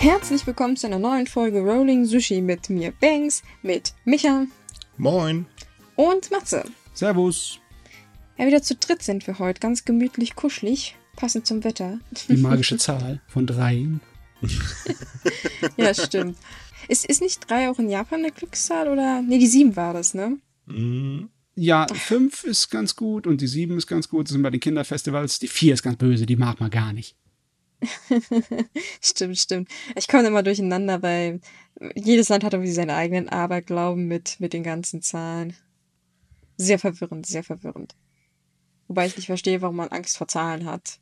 Herzlich willkommen zu einer neuen Folge Rolling Sushi mit mir Banks, mit Micha Moin. und Matze. Servus. Ja, wieder zu dritt sind wir heute, ganz gemütlich, kuschelig, passend zum Wetter. Die magische Zahl von drei. Ja, stimmt. Ist, ist nicht drei auch in Japan eine Glückszahl oder? Ne, die sieben war das, ne? Mhm. Ja, fünf ist ganz gut und die sieben ist ganz gut. Das sind bei den Kinderfestivals. Die vier ist ganz böse, die mag man gar nicht. Stimmt, stimmt. Ich komme immer durcheinander, weil jedes Land hat irgendwie seinen eigenen Aberglauben mit, mit den ganzen Zahlen. Sehr verwirrend, sehr verwirrend. Wobei ich nicht verstehe, warum man Angst vor Zahlen hat.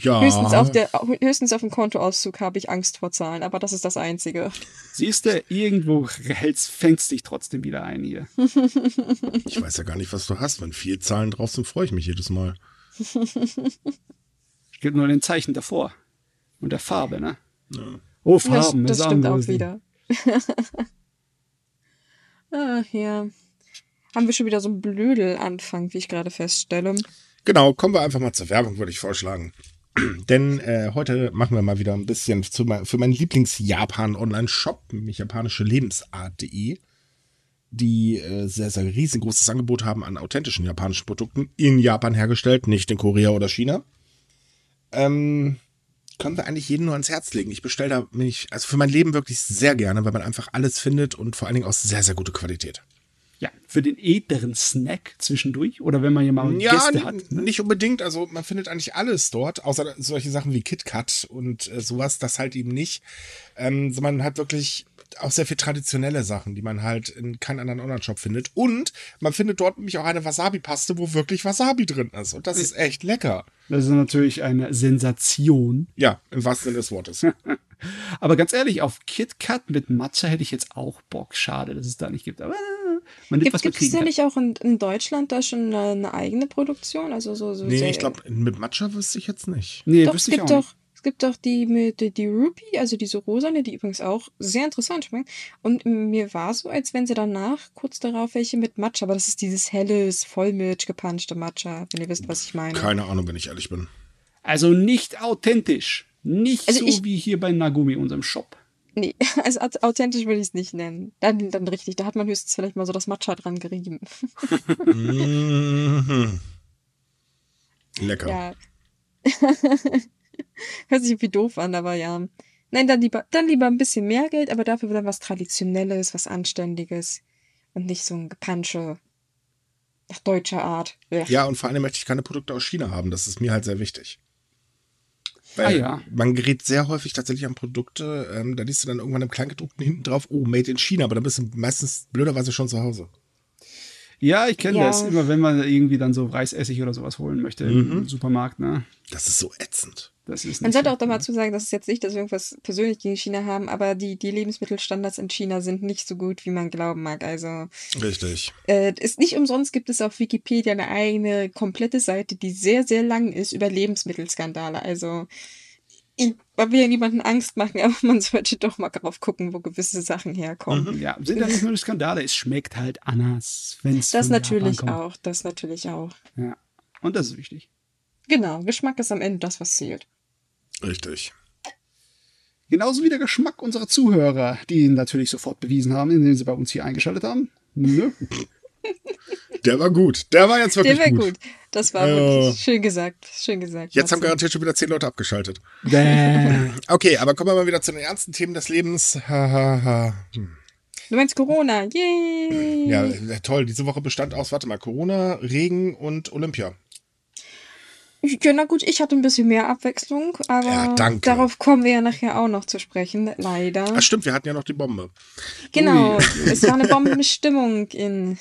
Ja. Höchstens auf, der, höchstens auf dem Kontoauszug habe ich Angst vor Zahlen, aber das ist das Einzige. Siehst du, irgendwo hältst, fängst dich trotzdem wieder ein hier. Ich weiß ja gar nicht, was du hast. Wenn vier Zahlen drauf sind, freue ich mich jedes Mal. Ich gebe nur den Zeichen davor. Und der Farbe, ne? Ja. Oh, Das, Farben. das ist stimmt auch wieder. Ach ja. Haben wir schon wieder so einen Blödelanfang, wie ich gerade feststelle. Genau, kommen wir einfach mal zur Werbung, würde ich vorschlagen. Denn äh, heute machen wir mal wieder ein bisschen zu mein, für meinen Lieblings-Japan-Online-Shop, nämlich japanische Lebensart.de, die äh, sehr, sehr riesengroßes Angebot haben an authentischen japanischen Produkten in Japan hergestellt, nicht in Korea oder China. Ähm, können wir eigentlich jeden nur ans Herz legen. Ich bestelle da mich, also für mein Leben wirklich sehr gerne, weil man einfach alles findet und vor allen Dingen aus sehr, sehr guter Qualität. Ja, für den edleren Snack zwischendurch oder wenn man hier mal Ja, Gäste hat. Ne? nicht unbedingt. Also man findet eigentlich alles dort, außer solche Sachen wie KitKat und äh, sowas, das halt eben nicht. Ähm, man hat wirklich auch sehr viel traditionelle Sachen, die man halt in keinem anderen Online-Shop findet. Und man findet dort nämlich auch eine Wasabi-Paste, wo wirklich Wasabi drin ist. Und das ist echt lecker. Das ist natürlich eine Sensation. Ja, im wahrsten Sinne des Wortes. Aber ganz ehrlich, auf KitKat mit Matcha hätte ich jetzt auch Bock. Schade, dass es da nicht gibt. Aber äh, man nimmt, Gibt, was gibt es kann. nicht auch in, in Deutschland da schon eine, eine eigene Produktion? Also so, so nee, ich glaube, mit Matcha wüsste ich jetzt nicht. Nee, Doch, es wüsste ich auch doch, nicht. Es gibt doch die mit die, die Rupee, also diese rosane, die übrigens auch sehr interessant schmeckt. Und mir war so, als wenn sie danach kurz darauf welche mit Matcha, aber das ist dieses helles, Vollmilch gepanschte Matcha, wenn ihr wisst, was ich meine. Keine Ahnung, wenn ich ehrlich bin. Also nicht authentisch. Nicht Also so ich- wie hier bei Nagumi, unserem Shop. Nee, also aut- authentisch würde ich es nicht nennen. Dann, dann richtig, da hat man höchstens vielleicht mal so das Matcha dran gerieben. Mhm. Lecker. Ja. Hört sich irgendwie doof an, aber ja. Nein, dann lieber, dann lieber ein bisschen mehr Geld, aber dafür dann was Traditionelles, was Anständiges. Und nicht so ein Gepansche nach deutscher Art. Blech. Ja, und vor allem möchte ich keine Produkte aus China haben. Das ist mir halt sehr wichtig. Weil Ah, ja. man gerät sehr häufig tatsächlich an Produkte, ähm, da liest du dann irgendwann im Kleingedruckten hinten drauf, oh, made in China, aber dann bist du meistens blöderweise schon zu Hause. Ja, ich kenne Ja. das. Immer wenn man irgendwie dann so Reisessig oder sowas holen möchte im Supermarkt, ne? Das ist so ätzend. Das ist Man sollte so auch da cool. mal zu sagen, dass es jetzt nicht, dass wir irgendwas persönlich gegen China haben, aber die, die Lebensmittelstandards in China sind nicht so gut, wie man glauben mag. Also Richtig. äh, ist nicht umsonst gibt es auf Wikipedia eine eigene komplette Seite, die sehr, sehr lang ist über Lebensmittelskandale. Also man will ja niemanden Angst machen, aber man sollte doch mal drauf gucken, wo gewisse Sachen herkommen. Ja, sind ja nicht nur die Skandale, es schmeckt halt anders, wenn es Das von natürlich Japan kommt. auch, das natürlich auch. Ja. Und das ist wichtig. Genau, Geschmack ist am Ende das, was zählt. Richtig. Genauso wie der Geschmack unserer Zuhörer, die ihn natürlich sofort bewiesen haben, indem sie bei uns hier eingeschaltet haben. Nö. Der war gut. Der war jetzt Der wirklich wäre gut. gut. Das war Ja. wirklich schön gesagt. Schön gesagt. Jetzt haben garantiert schon wieder zehn Leute abgeschaltet. Bäh. Okay, aber kommen wir mal wieder zu den ernsten Themen des Lebens. Ha, ha, ha. Hm. Du meinst Corona? Yay! Ja, äh, toll. Diese Woche bestand aus, warte mal, Corona, Regen und Olympia. Ja, na gut, ich hatte ein bisschen mehr Abwechslung, aber Ja, danke. darauf kommen wir ja nachher auch noch zu sprechen, leider. Ach stimmt, wir hatten ja noch die Bombe. genau, es war eine Bombenstimmung in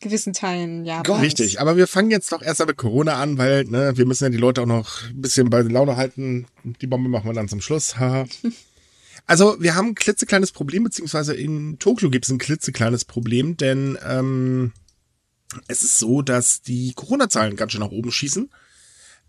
gewissen Teilen Japans. Richtig, aber wir fangen jetzt doch erst mal mit Corona an, weil ne, wir müssen ja die Leute auch noch ein bisschen bei Laune halten. Die Bombe machen wir dann zum Schluss. Haha. Also wir haben ein klitzekleines Problem, beziehungsweise in Tokio gibt es ein klitzekleines Problem, denn ähm, es ist so, dass die Corona-Zahlen ganz schön nach oben schießen.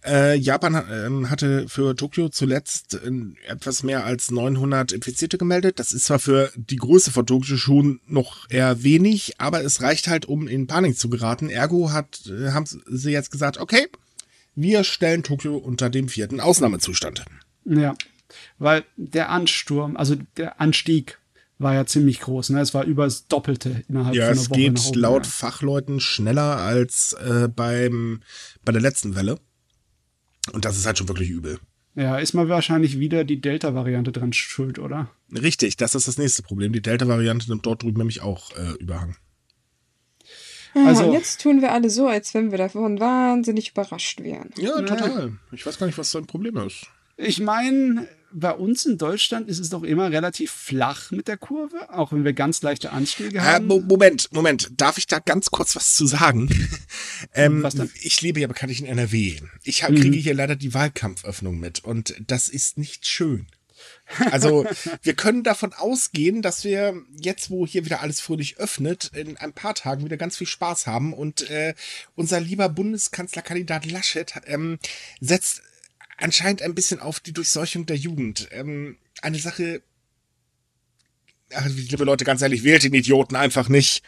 Äh, Japan ähm, hatte für Tokio zuletzt äh, etwas mehr als 900 Infizierte gemeldet. Das ist zwar für die Größe von Tokio schon noch eher wenig, aber es reicht halt, um in Panik zu geraten. Ergo hat, äh, haben sie jetzt gesagt, okay, wir stellen Tokio unter dem vierten Ausnahmezustand. Ja, weil der Ansturm, also der Anstieg war ja ziemlich groß. Ne? Es war über das Doppelte innerhalb Ja, von einer es Woche. geht nach oben laut. Fachleuten schneller als äh, beim, bei der letzten Welle. Und das ist halt schon wirklich übel. Ja, ist mal wahrscheinlich wieder die Delta-Variante dran schuld, oder? Richtig, das ist das nächste Problem. Die Delta-Variante nimmt dort drüben nämlich auch äh, Überhang. Ah, Also- und jetzt tun wir alle so, als wenn wir davon wahnsinnig überrascht wären. Ja, total. Ich weiß gar nicht, was sein Problem ist. Ich meine, bei uns in Deutschland ist es doch immer relativ flach mit der Kurve, auch wenn wir ganz leichte Anstiege Äh, haben. Mo Moment, Moment. Darf ich da ganz kurz was zu sagen? ähm, Was? Mhm. Ich lebe ja bekanntlich in NRW. Ich hab, kriege hier leider die Wahlkampföffnung mit und das ist nicht schön. Also wir können davon ausgehen, dass wir jetzt, wo hier wieder alles fröhlich öffnet, in ein paar Tagen wieder ganz viel Spaß haben und äh, unser lieber Bundeskanzlerkandidat Laschet ähm, setzt anscheinend ein bisschen auf die Durchseuchung der Jugend. Ähm, eine Sache, Ach, liebe Leute, ganz ehrlich, wählt den Idioten einfach nicht.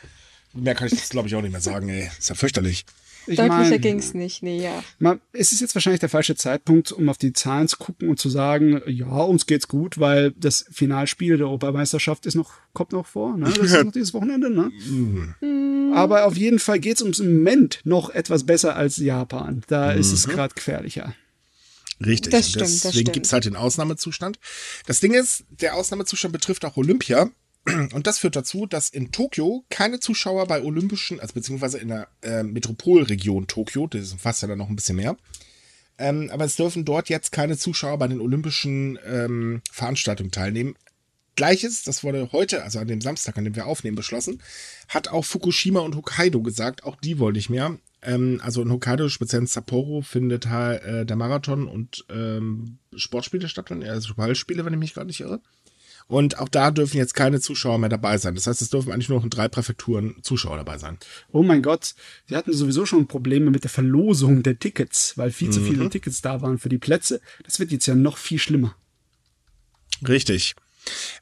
Mehr kann ich das, glaube ich, auch nicht mehr sagen, ey. Ist ja fürchterlich. ich Deutlicher mein, ging's nicht, nee, ja. man, es ist jetzt wahrscheinlich der falsche Zeitpunkt, um auf die Zahlen zu gucken und zu sagen, ja, uns geht's gut, weil das Finalspiel der Europameisterschaft ist noch, kommt noch vor, ne? Das ist noch dieses Wochenende, ne? Aber auf jeden Fall geht's ums Moment noch etwas besser als Japan. Da ist es gerade gefährlicher. Richtig. Das stimmt, das Deswegen stimmt. gibt's halt den Ausnahmezustand. Das Ding ist, der Ausnahmezustand betrifft auch Olympia. Und das führt dazu, dass in Tokio keine Zuschauer bei Olympischen, also beziehungsweise in der äh, Metropolregion Tokio, das umfasst ja dann noch ein bisschen mehr, ähm, aber es dürfen dort jetzt keine Zuschauer bei den Olympischen ähm, Veranstaltungen teilnehmen. Gleiches, das wurde heute, also an dem Samstag, an dem wir aufnehmen, beschlossen, hat auch Fukushima und Hokkaido gesagt, auch die wollen nicht mehr. Ähm, also in Hokkaido, speziell in Sapporo, findet halt, äh, der Marathon und ähm, Sportspiele statt, also Ballspiele, wenn ich mich gerade nicht irre. Und auch da dürfen jetzt keine Zuschauer mehr dabei sein. Das heißt, es dürfen eigentlich nur noch in drei Präfekturen Zuschauer dabei sein. Oh mein Gott, sie hatten sowieso schon Probleme mit der Verlosung der Tickets, weil viel zu viele Tickets da waren für die Plätze. Das wird jetzt ja noch viel schlimmer. Richtig.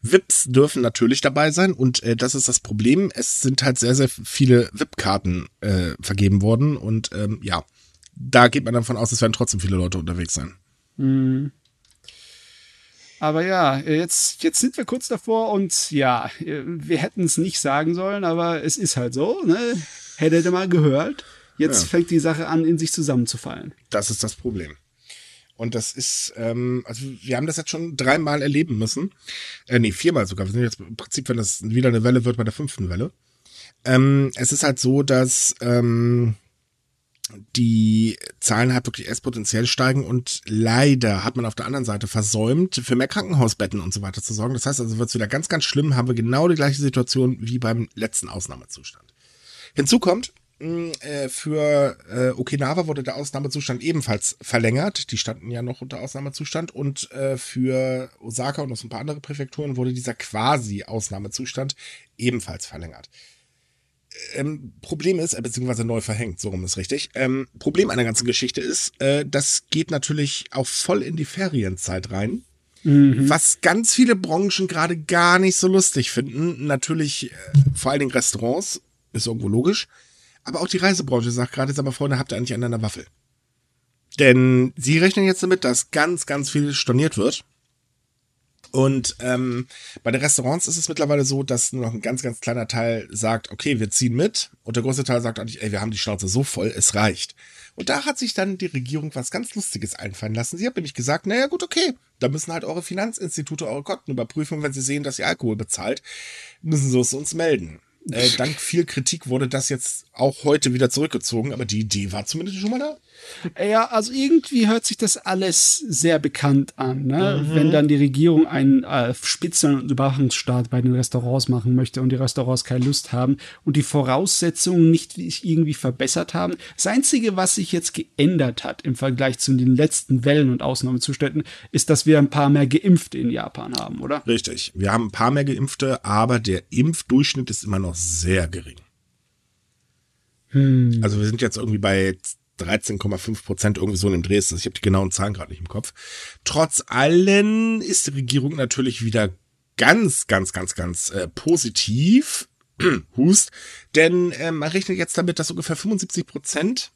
VIPs dürfen natürlich dabei sein und äh, das ist das Problem. Es sind halt sehr, sehr viele VIP-Karten äh, vergeben worden und ähm, ja, da geht man davon aus, es werden trotzdem viele Leute unterwegs sein. Aber ja, jetzt, jetzt sind wir kurz davor und ja, wir hätten es nicht sagen sollen, aber es ist halt so, ne? Hättet ihr mal gehört. Jetzt Ja. fängt die Sache an, in sich zusammenzufallen. Das ist das Problem. Und das ist, ähm, also wir haben das jetzt schon dreimal erleben müssen. Äh, nee, viermal sogar. Wir sind jetzt im Prinzip, wenn das wieder eine Welle wird, bei der fünften Welle. Ähm, es ist halt so, dass ähm, die Zahlen halt wirklich exponentiell steigen und leider hat man auf der anderen Seite versäumt, für mehr Krankenhausbetten und so weiter zu sorgen. Das heißt also, wird es wieder ganz, ganz schlimm, haben wir genau die gleiche Situation wie beim letzten Ausnahmezustand. Hinzu kommt, äh, für äh, Okinawa wurde der Ausnahmezustand ebenfalls verlängert. Die standen ja noch unter Ausnahmezustand. Und äh, für Osaka und noch so ein paar andere Präfekturen wurde dieser quasi Ausnahmezustand ebenfalls verlängert. Ähm, Problem ist, äh, beziehungsweise neu verhängt, so rum ist richtig. Ähm, Problem einer ganzen Geschichte ist, äh, das geht natürlich auch voll in die Ferienzeit rein. Was ganz viele Branchen gerade gar nicht so lustig finden. Natürlich äh, vor allen Dingen Restaurants, ist irgendwo logisch. Aber auch die Reisebranche sagt gerade, aber Freunde, habt ihr eigentlich an einer Waffel? Denn sie rechnen jetzt damit, dass ganz, ganz viel storniert wird. Und ähm, bei den Restaurants ist es mittlerweile so, dass nur noch ein ganz, ganz kleiner Teil sagt, okay, wir ziehen mit. Und der große Teil sagt eigentlich, ey, wir haben die Schnauze so voll, es reicht. Und da hat sich dann die Regierung was ganz Lustiges einfallen lassen. Sie hat nämlich gesagt, naja gut, okay, da müssen halt eure Finanzinstitute eure Konten überprüfen. Wenn sie sehen, dass ihr Alkohol bezahlt, müssen sie es uns melden. Äh, dank viel Kritik wurde das jetzt auch heute wieder zurückgezogen, aber die Idee war zumindest schon mal da. Ja, also irgendwie hört sich das alles sehr bekannt an, ne? wenn dann die Regierung einen äh, Spitzel- und Überwachungsstaat bei den Restaurants machen möchte und die Restaurants keine Lust haben und die Voraussetzungen nicht irgendwie verbessert haben. Das Einzige, was sich jetzt geändert hat im Vergleich zu den letzten Wellen und Ausnahmezuständen, ist, dass wir ein paar mehr Geimpfte in Japan haben, oder? Richtig. Wir haben ein paar mehr Geimpfte, aber der Impfdurchschnitt ist immer noch sehr gering. Also wir sind jetzt irgendwie bei 13,5 Prozent irgendwie so in dem Dreh. ist das. Ich habe die genauen Zahlen gerade nicht im Kopf. Trotz allem ist die Regierung natürlich wieder ganz, ganz, ganz, ganz äh, positiv. Hust. Denn äh, man rechnet jetzt damit, dass ungefähr 75 Prozent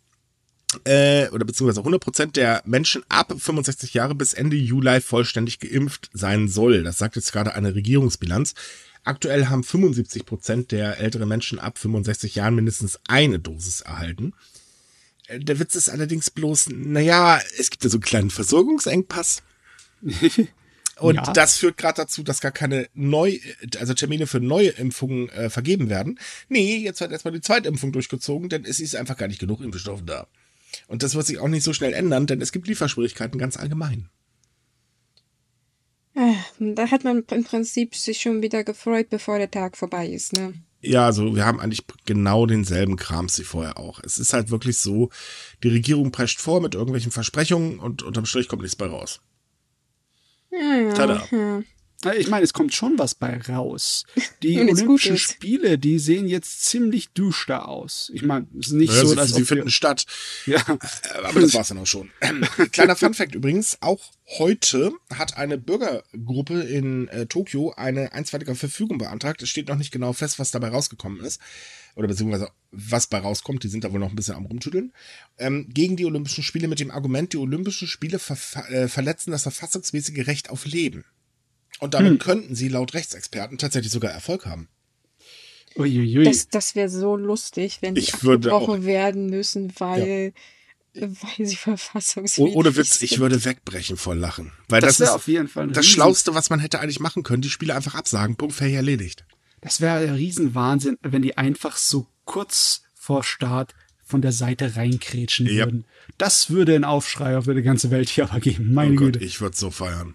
äh, oder beziehungsweise 100 Prozent der Menschen ab 65 Jahre bis Ende Juli vollständig geimpft sein soll. Das sagt jetzt gerade eine Regierungsbilanz. Aktuell haben 75 Prozent der älteren Menschen ab 65 Jahren mindestens eine Dosis erhalten. Äh, der Witz ist allerdings bloß, naja, es gibt ja so einen kleinen Versorgungsengpass. Und ja. das führt gerade dazu, dass gar keine neu, also Termine für neue Impfungen äh, vergeben werden. Nee, jetzt wird erstmal die Zweitimpfung durchgezogen, denn es ist einfach gar nicht genug Impfstoff da. Und das wird sich auch nicht so schnell ändern, denn es gibt Lieferschwierigkeiten ganz allgemein. Äh, da hat man im Prinzip sich schon wieder gefreut, bevor der Tag vorbei ist, ne? Ja, also wir haben eigentlich genau denselben Krams wie vorher auch. Es ist halt wirklich so, die Regierung prescht vor mit irgendwelchen Versprechungen und unterm Strich kommt nichts bei raus. Ja, Tada. Ja. Ich meine, es kommt schon was bei raus. Die Olympischen Spiele, die sehen jetzt ziemlich düster aus. Ich meine, es ist nicht ja, so, dass sie finden statt. Ja. Äh, aber das war's dann auch schon. Kleiner Funfact übrigens, auch heute hat eine Bürgergruppe in äh, Tokio eine einstweilige Verfügung beantragt. Es steht noch nicht genau fest, was dabei rausgekommen ist. Oder beziehungsweise was bei rauskommt, die sind da wohl noch ein bisschen am rumtüdeln. Ähm, gegen die Olympischen Spiele mit dem Argument, die Olympischen Spiele ver äh, verletzen das verfassungsmäßige Recht auf Leben. Und damit hm. könnten sie laut Rechtsexperten tatsächlich sogar Erfolg haben. Uiuiui. Das, das wäre so lustig, wenn die abgebrochen werden müssen, weil, ja. weil sie verfassungswidrig Ohne Witz, ich würde wegbrechen vor Lachen. Weil das, das ist auf jeden Fall das Schlauste, was man hätte eigentlich machen können, die Spiele einfach absagen, Punkt, fertig erledigt. Das wäre ein Riesenwahnsinn, wenn die einfach so kurz vor Start von der Seite reinkrätschen ja. würden. Das würde einen Aufschrei auf die ganze Welt hier aber geben. Meine oh Gott, Güte. Ich würde so feiern.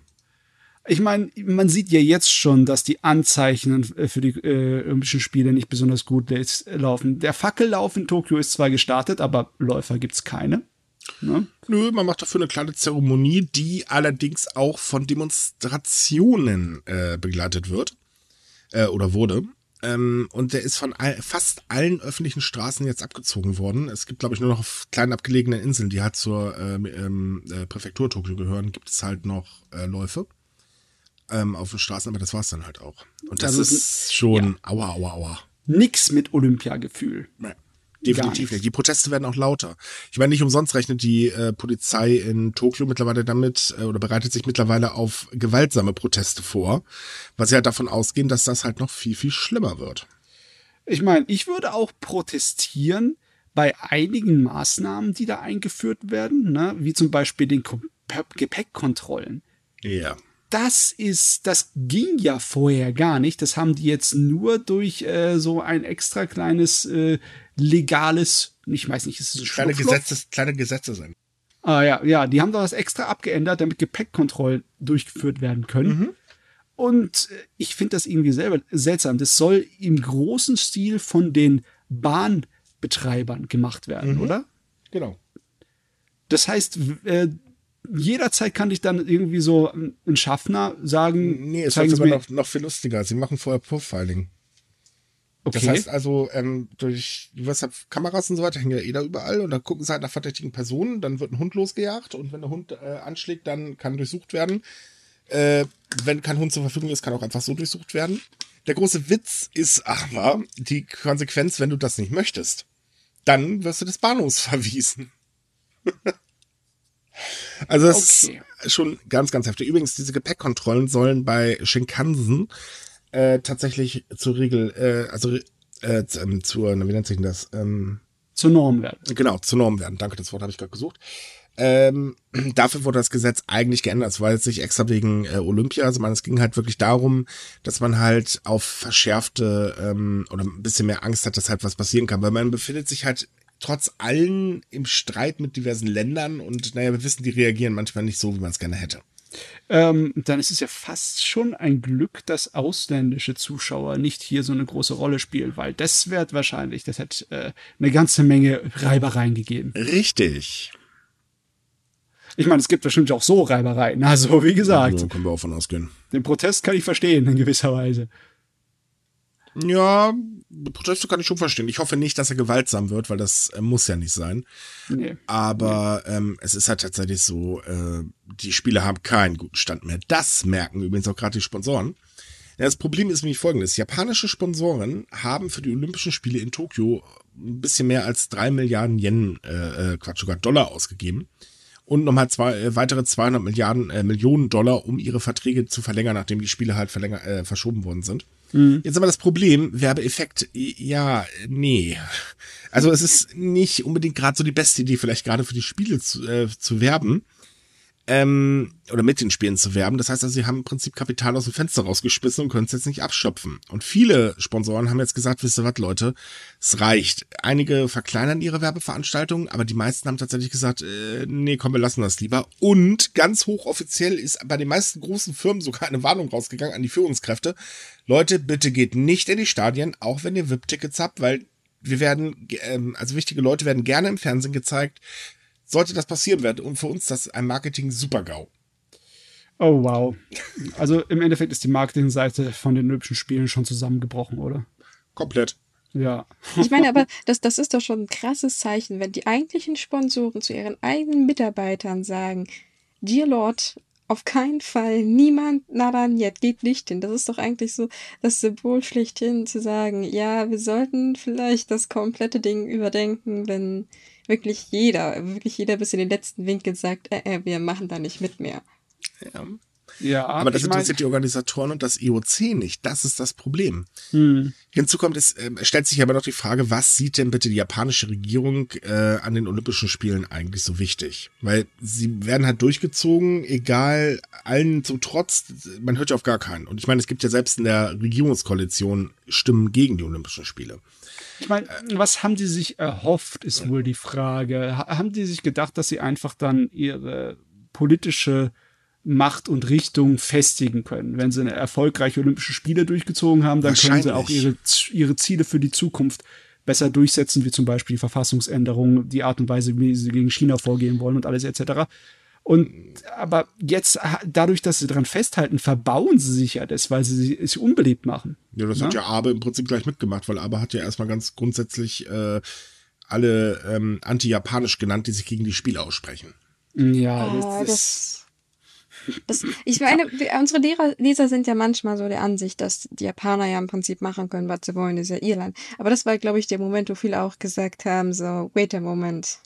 Ich meine, man sieht ja jetzt schon, dass die Anzeichen für die äh, Olympischen Spiele nicht besonders gut laufen. Der Fackellauf in Tokio ist zwar gestartet, aber Läufer gibt's keine. Ne? Nö, man macht dafür eine kleine Zeremonie, die allerdings auch von Demonstrationen äh, begleitet wird. Äh, oder wurde. Ähm, und der ist von all, fast allen öffentlichen Straßen jetzt abgezogen worden. Es gibt, glaube ich, nur noch auf kleinen abgelegenen Inseln, die halt zur ähm, ähm, äh, Präfektur Tokio gehören, gibt es halt noch äh, Läufe ähm, auf den Straßen, aber das war es dann halt auch. Und das also, ist schon ja. aua, aua, aua. Nix mit Olympiagefühl. Nee. Definitiv nicht. Die Proteste werden auch lauter. Ich meine, nicht umsonst rechnet die äh, Polizei in Tokio mittlerweile damit äh, oder bereitet sich mittlerweile auf gewaltsame Proteste vor, weil sie halt davon ausgehen, dass das halt noch viel, viel schlimmer wird. Ich meine, ich würde auch protestieren bei einigen Maßnahmen, die da eingeführt werden, ne? wie zum Beispiel den Gepäckkontrollen. Ja das ist, das ging ja vorher gar nicht. Das haben die jetzt nur durch äh, so ein extra kleines äh, legales, ich weiß nicht, ist es ein kleine Gesetze, kleine Gesetze sind. Ah ja, ja, die haben da was extra abgeändert, damit Gepäckkontrollen durchgeführt werden können. Mhm. Und äh, ich finde das irgendwie selber seltsam. Das soll im großen Stil von den Bahnbetreibern gemacht werden, mhm. oder? Genau. Das heißt, äh, jederzeit kann ich dann irgendwie so ein Schaffner sagen. Nee, es wird sogar noch, noch viel lustiger. Sie machen vorher Profiling. Okay. Das heißt also, ähm, durch, du weißt ja, Kameras und so weiter hängen ja eh da überall und dann gucken sie halt nach verdächtigen Personen, dann wird ein Hund losgejagt und wenn der Hund äh, anschlägt, dann kann durchsucht werden. Äh, wenn kein Hund zur Verfügung ist, kann auch einfach so durchsucht werden. Der große Witz ist aber die Konsequenz, wenn du das nicht möchtest. Dann wirst du des Bahnhofs verwiesen. Also das okay. ist schon ganz, ganz heftig. Übrigens, diese Gepäckkontrollen sollen bei Shinkansen äh, tatsächlich zur Regel, äh, also äh, ähm, zur, wie nennt sich denn das? Ähm, zur Norm werden. Genau, zur Norm werden. Danke, das Wort habe ich gerade gesucht. Ähm, dafür wurde das Gesetz eigentlich geändert. Es war jetzt nicht extra wegen äh, Olympia, also man, es ging halt wirklich darum, dass man halt auf verschärfte ähm, oder ein bisschen mehr Angst hat, dass halt was passieren kann, weil man befindet sich halt trotz allem im Streit mit diversen Ländern und naja, wir wissen, die reagieren manchmal nicht so, wie man es gerne hätte. Ähm, dann ist es ja fast schon ein Glück, dass ausländische Zuschauer nicht hier so eine große Rolle spielen, weil das wird wahrscheinlich, das hätte äh, eine ganze Menge Reibereien gegeben. Richtig. Ich meine, es gibt bestimmt auch so Reibereien. Also, wie gesagt. Ja, können wir auch von ausgehen. Den Protest kann ich verstehen, in gewisser Weise. Ja, Proteste kann ich schon verstehen. Ich hoffe nicht, dass er gewaltsam wird, weil das äh, muss ja nicht sein. Nee. Aber ähm, es ist halt tatsächlich so, äh, die Spieler haben keinen guten Stand mehr. Das merken übrigens auch gerade die Sponsoren. Ja, das Problem ist nämlich folgendes. Japanische Sponsoren haben für die Olympischen Spiele in Tokio ein bisschen mehr als drei Milliarden Yen, äh, äh Quatsch, sogar Dollar ausgegeben und nochmal zwei, äh, weitere 200 Milliarden, äh, Millionen Dollar, um ihre Verträge zu verlängern, nachdem die Spiele halt verlänger, äh, verschoben worden sind. Mhm. Jetzt aber das Problem, Werbeeffekt, ja, nee. Also es ist nicht unbedingt gerade so die beste Idee, vielleicht gerade für die Spiele zu, äh, zu werben ähm, oder mit den Spielen zu werben. Das heißt also, sie haben im Prinzip Kapital aus dem Fenster rausgeschmissen und können es jetzt nicht abschöpfen. Und viele Sponsoren haben jetzt gesagt, wisst ihr was, Leute, es reicht. Einige verkleinern ihre Werbeveranstaltungen, aber die meisten haben tatsächlich gesagt, äh, nee, komm, wir lassen das lieber. Und ganz hochoffiziell ist bei den meisten großen Firmen sogar eine Warnung rausgegangen an die Führungskräfte. Leute, bitte geht nicht in die Stadien, auch wenn ihr VIP-Tickets habt, weil wir werden, ähm, also wichtige Leute werden gerne im Fernsehen gezeigt sollte das passieren werden. Und für uns das ein Marketing-Super-GAU. Oh, wow. Also im Endeffekt ist die Marketingseite von den Olympischen Spielen schon zusammengebrochen, oder? Komplett. Ja. Ich meine aber, das, das ist doch schon ein krasses Zeichen, wenn die eigentlichen Sponsoren zu ihren eigenen Mitarbeitern sagen, Dear Lord, auf keinen Fall, niemand, Naran jetzt geht nicht hin. Das ist doch eigentlich so das Symbol schlechthin zu sagen, ja, wir sollten vielleicht das komplette Ding überdenken, wenn wirklich jeder, wirklich jeder bis in den letzten Winkel sagt, äh, äh, wir machen da nicht mit mehr. Ja. Ja, aber das interessiert mein, die Organisatoren und das IOC nicht. Das ist das Problem. Hm. Hinzu kommt, es äh, stellt sich aber noch die Frage, was sieht denn bitte die japanische Regierung äh, an den Olympischen Spielen eigentlich so wichtig? Weil sie werden halt durchgezogen, egal allen zum Trotz, man hört ja auf gar keinen. Und ich meine, es gibt ja selbst in der Regierungskoalition Stimmen gegen die Olympischen Spiele. Ich meine, was haben die sich erhofft, ist wohl die Frage. Haben die sich gedacht, dass sie einfach dann ihre politische Macht und Richtung festigen können? Wenn sie eine erfolgreiche Olympische Spiele durchgezogen haben, dann können sie auch ihre, ihre Ziele für die Zukunft besser durchsetzen, wie zum Beispiel die Verfassungsänderung, die Art und Weise, wie sie gegen China vorgehen wollen und alles etc. Und aber jetzt, dadurch, dass sie daran festhalten, verbauen sie sich ja das, weil sie sich unbeliebt machen. Ja, das ja? hat ja Abe im Prinzip gleich mitgemacht, weil Abe hat ja erstmal ganz grundsätzlich äh, alle ähm, anti-japanisch genannt, die sich gegen die Spiele aussprechen. Ja, ah, das, das, das, ich meine, unsere Lehrer, Leser sind ja manchmal so der Ansicht, dass die Japaner ja im Prinzip machen können, was sie wollen, ist ja Irland. Aber das war, glaube ich, der Moment, wo viele auch gesagt haben, so, wait a moment.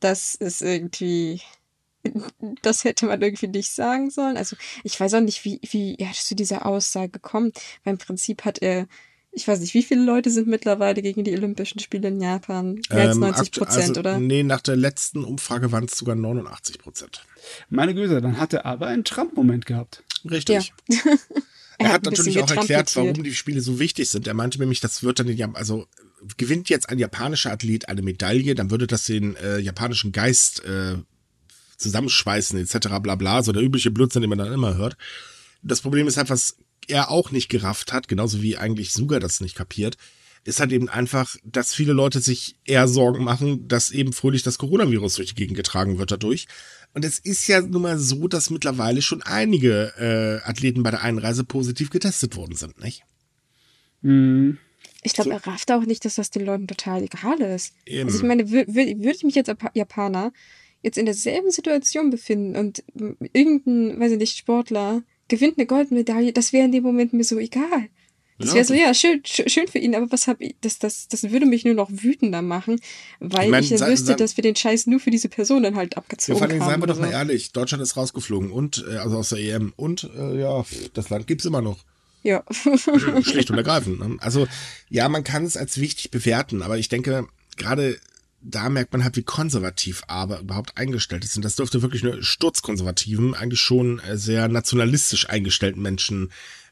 Das ist irgendwie, das hätte man irgendwie nicht sagen sollen. Also ich weiß auch nicht, wie, wie er zu dieser Aussage kommt. Weil im Prinzip hat er, ich weiß nicht, wie viele Leute sind mittlerweile gegen die Olympischen Spiele in Japan? Mehr als 90 ähm, Prozent, also, oder? Nee, nach der letzten Umfrage waren es sogar 89 Prozent. Meine Güte, dann hat er aber einen Trump-Moment gehabt. Richtig. Ja. er, er, hat, natürlich auch erklärt, warum die Spiele so wichtig sind. Er meinte nämlich, das wird dann den, also gewinnt jetzt ein japanischer Athlet eine Medaille, dann würde das den äh, japanischen Geist äh, zusammenschweißen etc. bla bla, so der übliche Blödsinn, den man dann immer hört. Das Problem ist halt, was er auch nicht gerafft hat, genauso wie eigentlich Suga das nicht kapiert, ist halt eben einfach, dass viele Leute sich eher Sorgen machen, dass eben fröhlich das Coronavirus durch die Gegend getragen wird dadurch. Und es ist ja nun mal so, dass mittlerweile schon einige äh, Athleten bei der Einreise positiv getestet worden sind, nicht? Mhm. Ich glaube, so. er rafft auch nicht, dass das den Leuten total egal ist. Eben. Also ich meine, würde würd ich mich jetzt als Japaner jetzt in derselben Situation befinden und irgendein, weiß ich nicht, Sportler gewinnt eine Goldmedaille, das wäre in dem Moment mir so egal. Das wäre so, ja, schön, schön für ihn, aber was hab ich, das, das, das würde mich nur noch wütender machen, weil ich, mein, ich ja wüsste, dass wir den Scheiß nur für diese Person dann halt abgezogen ja, vor allem, haben. Seien wir doch so. mal ehrlich, Deutschland ist rausgeflogen und, äh, also aus der EM und, äh, ja, das Land gibt's immer noch. Ja. Schlicht und ergreifend. Ne? Also, ja, man kann es als wichtig bewerten, aber ich denke, gerade da merkt man halt, wie konservativ aber überhaupt eingestellt ist. Und das dürfte wirklich nur sturzkonservativen, eigentlich schon äh, sehr nationalistisch eingestellten Menschen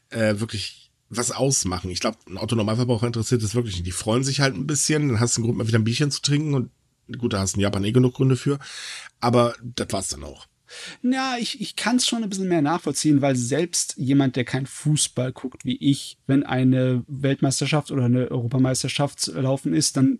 äh, wirklich was ausmachen. Ich glaube, ein Autonormalverbraucher interessiert das wirklich nicht. Die freuen sich halt ein bisschen, dann hast du einen Grund, mal wieder ein Bierchen zu trinken und gut, da hast du in Japan eh genug Gründe für. Aber das war's dann auch. Ja, ich, ich kann es schon ein bisschen mehr nachvollziehen, weil selbst jemand, der kein Fußball guckt wie ich, wenn eine Weltmeisterschaft oder eine Europameisterschaft laufen ist, dann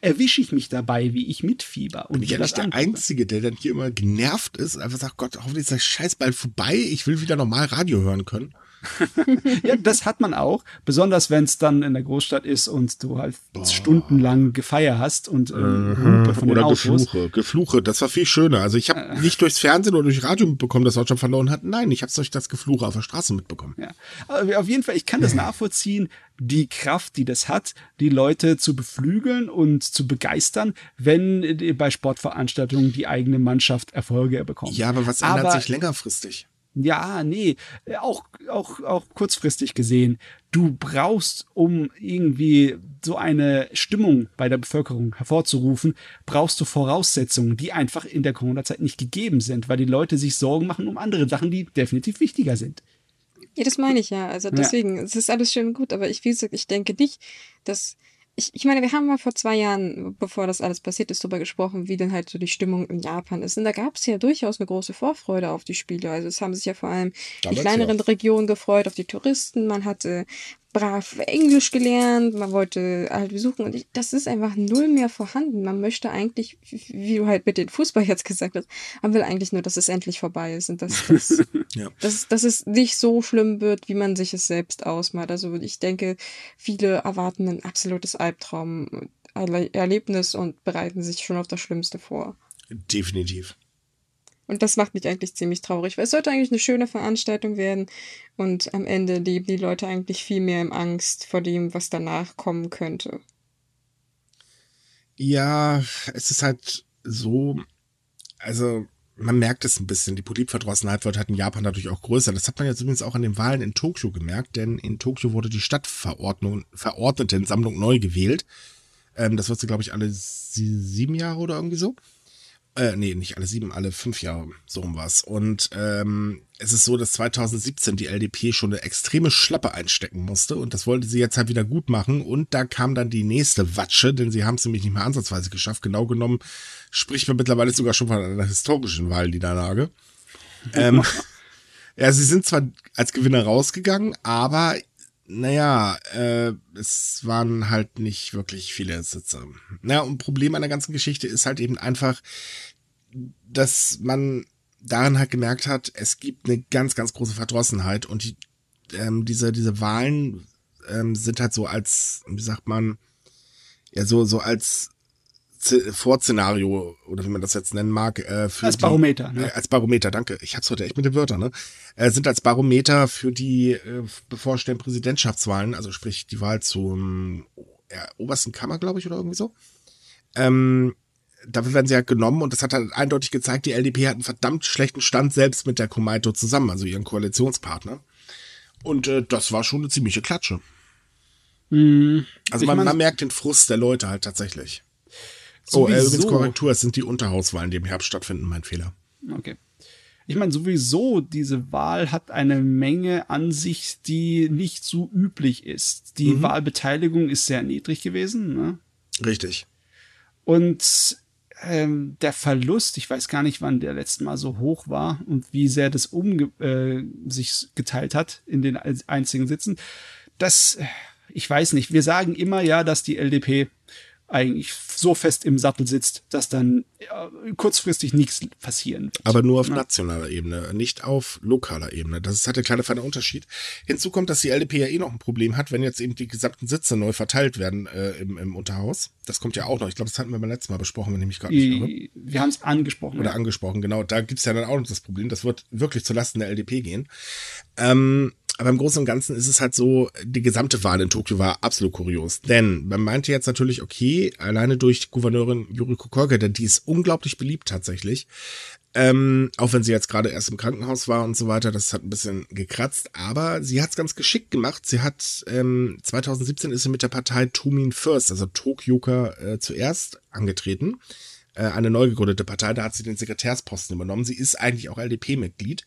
erwische ich mich dabei, wie ich mitfieber. Und Bin ich ja nicht der angucke. Einzige, der dann hier immer genervt ist einfach sagt, Gott, hoffentlich ist der Scheiß bald vorbei, ich will wieder normal Radio hören können. ja, das hat man auch. Besonders wenn es dann in der Großstadt ist und du halt Boah. stundenlang Gefeier hast und äh, mhm. von Oder Gefluche. Gefluche, das war viel schöner. Also ich habe äh. nicht durchs Fernsehen oder durch Radio mitbekommen, dass Deutschland verloren hat. Nein, ich habe durch das Gefluche auf der Straße mitbekommen. Ja. Aber auf jeden Fall, ich kann das nachvollziehen, die Kraft, die das hat, die Leute zu beflügeln und zu begeistern, wenn bei Sportveranstaltungen die eigene Mannschaft Erfolge bekommt. Ja, aber was ändert aber, sich längerfristig? Ja, nee, auch, auch, auch kurzfristig gesehen. Du brauchst, um irgendwie so eine Stimmung bei der Bevölkerung hervorzurufen, brauchst du Voraussetzungen, die einfach in der Corona-Zeit nicht gegeben sind, weil die Leute sich Sorgen machen um andere Sachen, die definitiv wichtiger sind. Ja, das meine ich ja. Also deswegen, ja. es ist alles schön und gut, aber ich, wie gesagt, ich denke nicht, dass ich, ich meine, wir haben mal vor zwei Jahren, bevor das alles passiert ist, darüber gesprochen, wie denn halt so die Stimmung in Japan ist. Und da gab es ja durchaus eine große Vorfreude auf die Spiele. Also es haben sich ja vor allem Damals die kleineren ja. Regionen gefreut, auf die Touristen. Man hatte brav Englisch gelernt, man wollte halt besuchen und ich, das ist einfach null mehr vorhanden. Man möchte eigentlich, wie du halt mit dem Fußball jetzt gesagt hast, man will eigentlich nur, dass es endlich vorbei ist und dass, dass, ja. dass, dass es nicht so schlimm wird, wie man sich es selbst ausmalt. Also ich denke, viele erwarten ein absolutes Albtraum, Erlebnis und bereiten sich schon auf das Schlimmste vor. Definitiv. Und das macht mich eigentlich ziemlich traurig, weil es sollte eigentlich eine schöne Veranstaltung werden. Und am Ende leben die Leute eigentlich viel mehr im Angst vor dem, was danach kommen könnte. Ja, es ist halt so, also man merkt es ein bisschen, die Politverdrossenheit wird halt in Japan dadurch auch größer. Das hat man jetzt übrigens auch an den Wahlen in Tokio gemerkt, denn in Tokio wurde die Stadtverordnung, Verordnetensammlung neu gewählt. Ähm, das wird sie, glaube ich, alle sieben Jahre oder irgendwie so. Äh, nee, nicht alle sieben, alle fünf Jahre, so um was. Und ähm, es ist so, dass 2017 die LDP schon eine extreme Schlappe einstecken musste und das wollte sie jetzt halt wieder gut machen. Und da kam dann die nächste Watsche, denn sie haben es nämlich nicht mehr ansatzweise geschafft. Genau genommen spricht man mittlerweile sogar schon von einer historischen Wahlniederlage. ähm, ja, sie sind zwar als Gewinner rausgegangen, aber naja, äh, es waren halt nicht wirklich viele Sitze. Naja, und Problem an der ganzen Geschichte ist halt eben einfach, dass man daran halt gemerkt hat, es gibt eine ganz, ganz große Verdrossenheit und die, ähm, diese, diese Wahlen ähm, sind halt so als, wie sagt man, ja, so, so als Vorszenario oder wie man das jetzt nennen mag. Äh, für als Barometer. Die, ne? äh, als Barometer, danke. Ich hab's heute echt mit den Wörtern. Ne? Äh, sind als Barometer für die äh, bevorstehenden Präsidentschaftswahlen, also sprich die Wahl zum ja, obersten Kammer, glaube ich, oder irgendwie so. Ähm, dafür werden sie halt genommen und das hat halt eindeutig gezeigt, die LDP hat einen verdammt schlechten Stand selbst mit der Komaito zusammen, also ihren Koalitionspartner. Und äh, das war schon eine ziemliche Klatsche. Mm, also man, man merkt den Frust der Leute halt tatsächlich. Sowieso. Oh, äh, übrigens Korrektur, es sind die Unterhauswahlen, die im Herbst stattfinden, mein Fehler. Okay. Ich meine, sowieso, diese Wahl hat eine Menge an sich, die nicht so üblich ist. Die mhm. Wahlbeteiligung ist sehr niedrig gewesen. Ne? Richtig. Und ähm, der Verlust, ich weiß gar nicht, wann der letzte Mal so hoch war und wie sehr das um äh, sich geteilt hat in den einzigen Sitzen. Das, ich weiß nicht. Wir sagen immer ja, dass die LDP eigentlich so fest im Sattel sitzt, dass dann äh, kurzfristig nichts passieren wird. Aber nur auf ja. nationaler Ebene, nicht auf lokaler Ebene. Das ist halt der kleine feine Unterschied. Hinzu kommt, dass die LDP ja eh noch ein Problem hat, wenn jetzt eben die gesamten Sitze neu verteilt werden äh, im, im Unterhaus. Das kommt ja auch noch. Ich glaube, das hatten wir beim letzten Mal besprochen, wenn ich mich gerade nicht irre. Wir haben es angesprochen. Oder ja. angesprochen, genau. Da gibt's ja dann auch noch das Problem. Das wird wirklich zulasten der LDP gehen. Ähm, aber im Großen und Ganzen ist es halt so, die gesamte Wahl in Tokio war absolut kurios. Denn man meinte jetzt natürlich, okay, alleine durch Gouverneurin Yuriko Koike, denn die ist unglaublich beliebt tatsächlich. Ähm, auch wenn sie jetzt gerade erst im Krankenhaus war und so weiter, das hat ein bisschen gekratzt, aber sie hat es ganz geschickt gemacht. Sie hat ähm, 2017 ist sie mit der Partei Tumin First, also Tokyoka, äh, zuerst angetreten. Äh, eine neu gegründete Partei, da hat sie den Sekretärsposten übernommen. Sie ist eigentlich auch LDP-Mitglied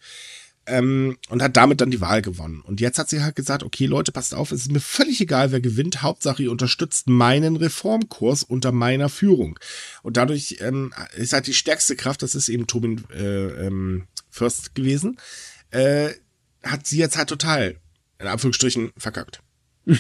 ähm, und hat damit dann die Wahl gewonnen. Und jetzt hat sie halt gesagt, okay Leute, passt auf, es ist mir völlig egal, wer gewinnt, Hauptsache ihr unterstützt meinen Reformkurs unter meiner Führung. Und dadurch ähm, ist halt die stärkste Kraft, das ist eben Tobin äh, ähm, First gewesen, äh, hat sie jetzt halt total, in Anführungsstrichen, verkackt.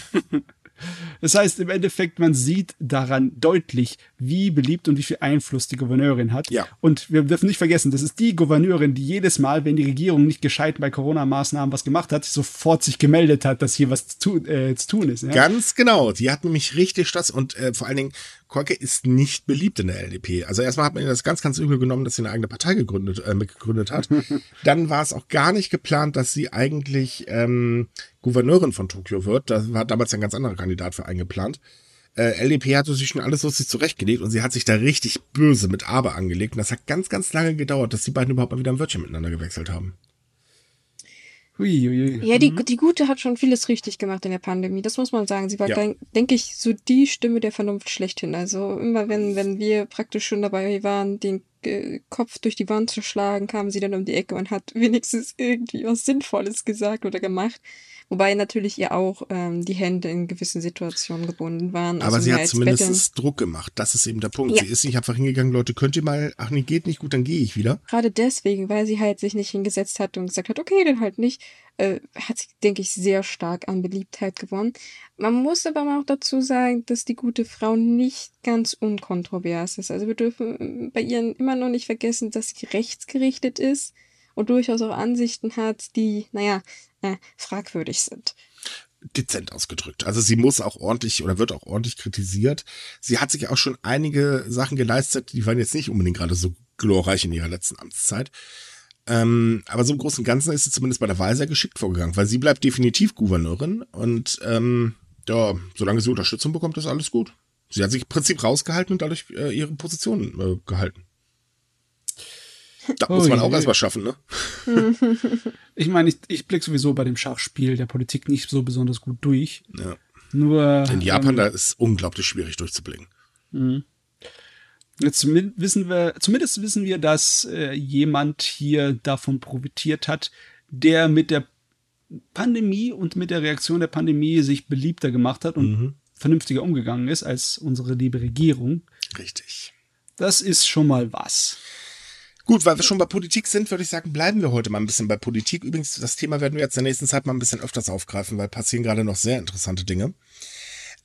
Das heißt, im Endeffekt, man sieht daran deutlich, wie beliebt und wie viel Einfluss die Gouverneurin hat. Ja. Und wir dürfen nicht vergessen, das ist die Gouverneurin, die jedes Mal, wenn die Regierung nicht gescheit bei Corona-Maßnahmen was gemacht hat, sofort sich gemeldet hat, dass hier was zu, äh, zu tun ist. Ja? Ganz genau. Die hat nämlich richtig Stress und äh, vor allen Dingen, Kolke ist nicht beliebt in der LDP. Also erstmal hat man ihr das ganz, ganz übel genommen, dass sie eine eigene Partei gegründet, äh, gegründet hat. Dann war es auch gar nicht geplant, dass sie eigentlich ähm, Gouverneurin von Tokio wird. Da war damals ein ganz anderer Kandidat für eingeplant. Äh, LDP hatte sich schon alles so sich zurechtgelegt und sie hat sich da richtig böse mit Aber angelegt. Und das hat ganz, ganz lange gedauert, dass die beiden überhaupt mal wieder ein Wörtchen miteinander gewechselt haben. Hui, hui. Ja, die, die Gute hat schon vieles richtig gemacht in der Pandemie. Das muss man sagen. Sie war, Ja. denke ich, so die Stimme der Vernunft schlechthin. Also immer wenn, wenn wir praktisch schon dabei waren, den äh, Kopf durch die Wand zu schlagen, kam sie dann um die Ecke und hat wenigstens irgendwie was Sinnvolles gesagt oder gemacht. Wobei natürlich ihr auch ähm, die Hände in gewissen Situationen gebunden waren. Aber also sie hat zumindest betteln. Druck gemacht. Das ist eben der Punkt. Ja. Sie ist nicht einfach hingegangen, Leute, könnt ihr mal, ach nee, geht nicht gut, dann gehe ich wieder. Gerade deswegen, weil sie halt sich nicht hingesetzt hat und gesagt hat, okay, dann halt nicht, äh, hat sie, denke ich, sehr stark an Beliebtheit gewonnen. Man muss aber auch dazu sagen, dass die gute Frau nicht ganz unkontrovers ist. Also wir dürfen bei ihr immer noch nicht vergessen, dass sie rechtsgerichtet ist und durchaus auch Ansichten hat, die, naja, äh, fragwürdig sind. dezent ausgedrückt. Also sie muss auch ordentlich oder wird auch ordentlich kritisiert. Sie hat sich auch schon einige Sachen geleistet, die waren jetzt nicht unbedingt gerade so glorreich in ihrer letzten Amtszeit. Ähm, aber so im Großen und Ganzen ist sie zumindest bei der Wahl sehr geschickt vorgegangen, weil sie bleibt definitiv Gouverneurin und ähm, ja, solange sie Unterstützung bekommt, ist alles gut. Sie hat sich im Prinzip rausgehalten und dadurch äh, ihre Position äh, gehalten. Das muss Ui, man auch ui. erstmal schaffen, ne? Ich meine, ich, ich blicke sowieso bei dem Schachspiel der Politik nicht so besonders gut durch. Ja. Nur In Japan, ähm, da ist unglaublich schwierig durchzublicken. Jetzt zumindest wissen wir, zumindest wissen wir, dass äh, jemand hier davon profitiert hat, der mit der Pandemie und mit der Reaktion der Pandemie sich beliebter gemacht hat und Mhm. vernünftiger umgegangen ist als unsere liebe Regierung. Richtig. Das ist schon mal was. Gut, weil wir schon bei Politik sind, würde ich sagen, bleiben wir heute mal ein bisschen bei Politik. Übrigens, das Thema werden wir jetzt in der nächsten Zeit mal ein bisschen öfters aufgreifen, weil passieren gerade noch sehr interessante Dinge.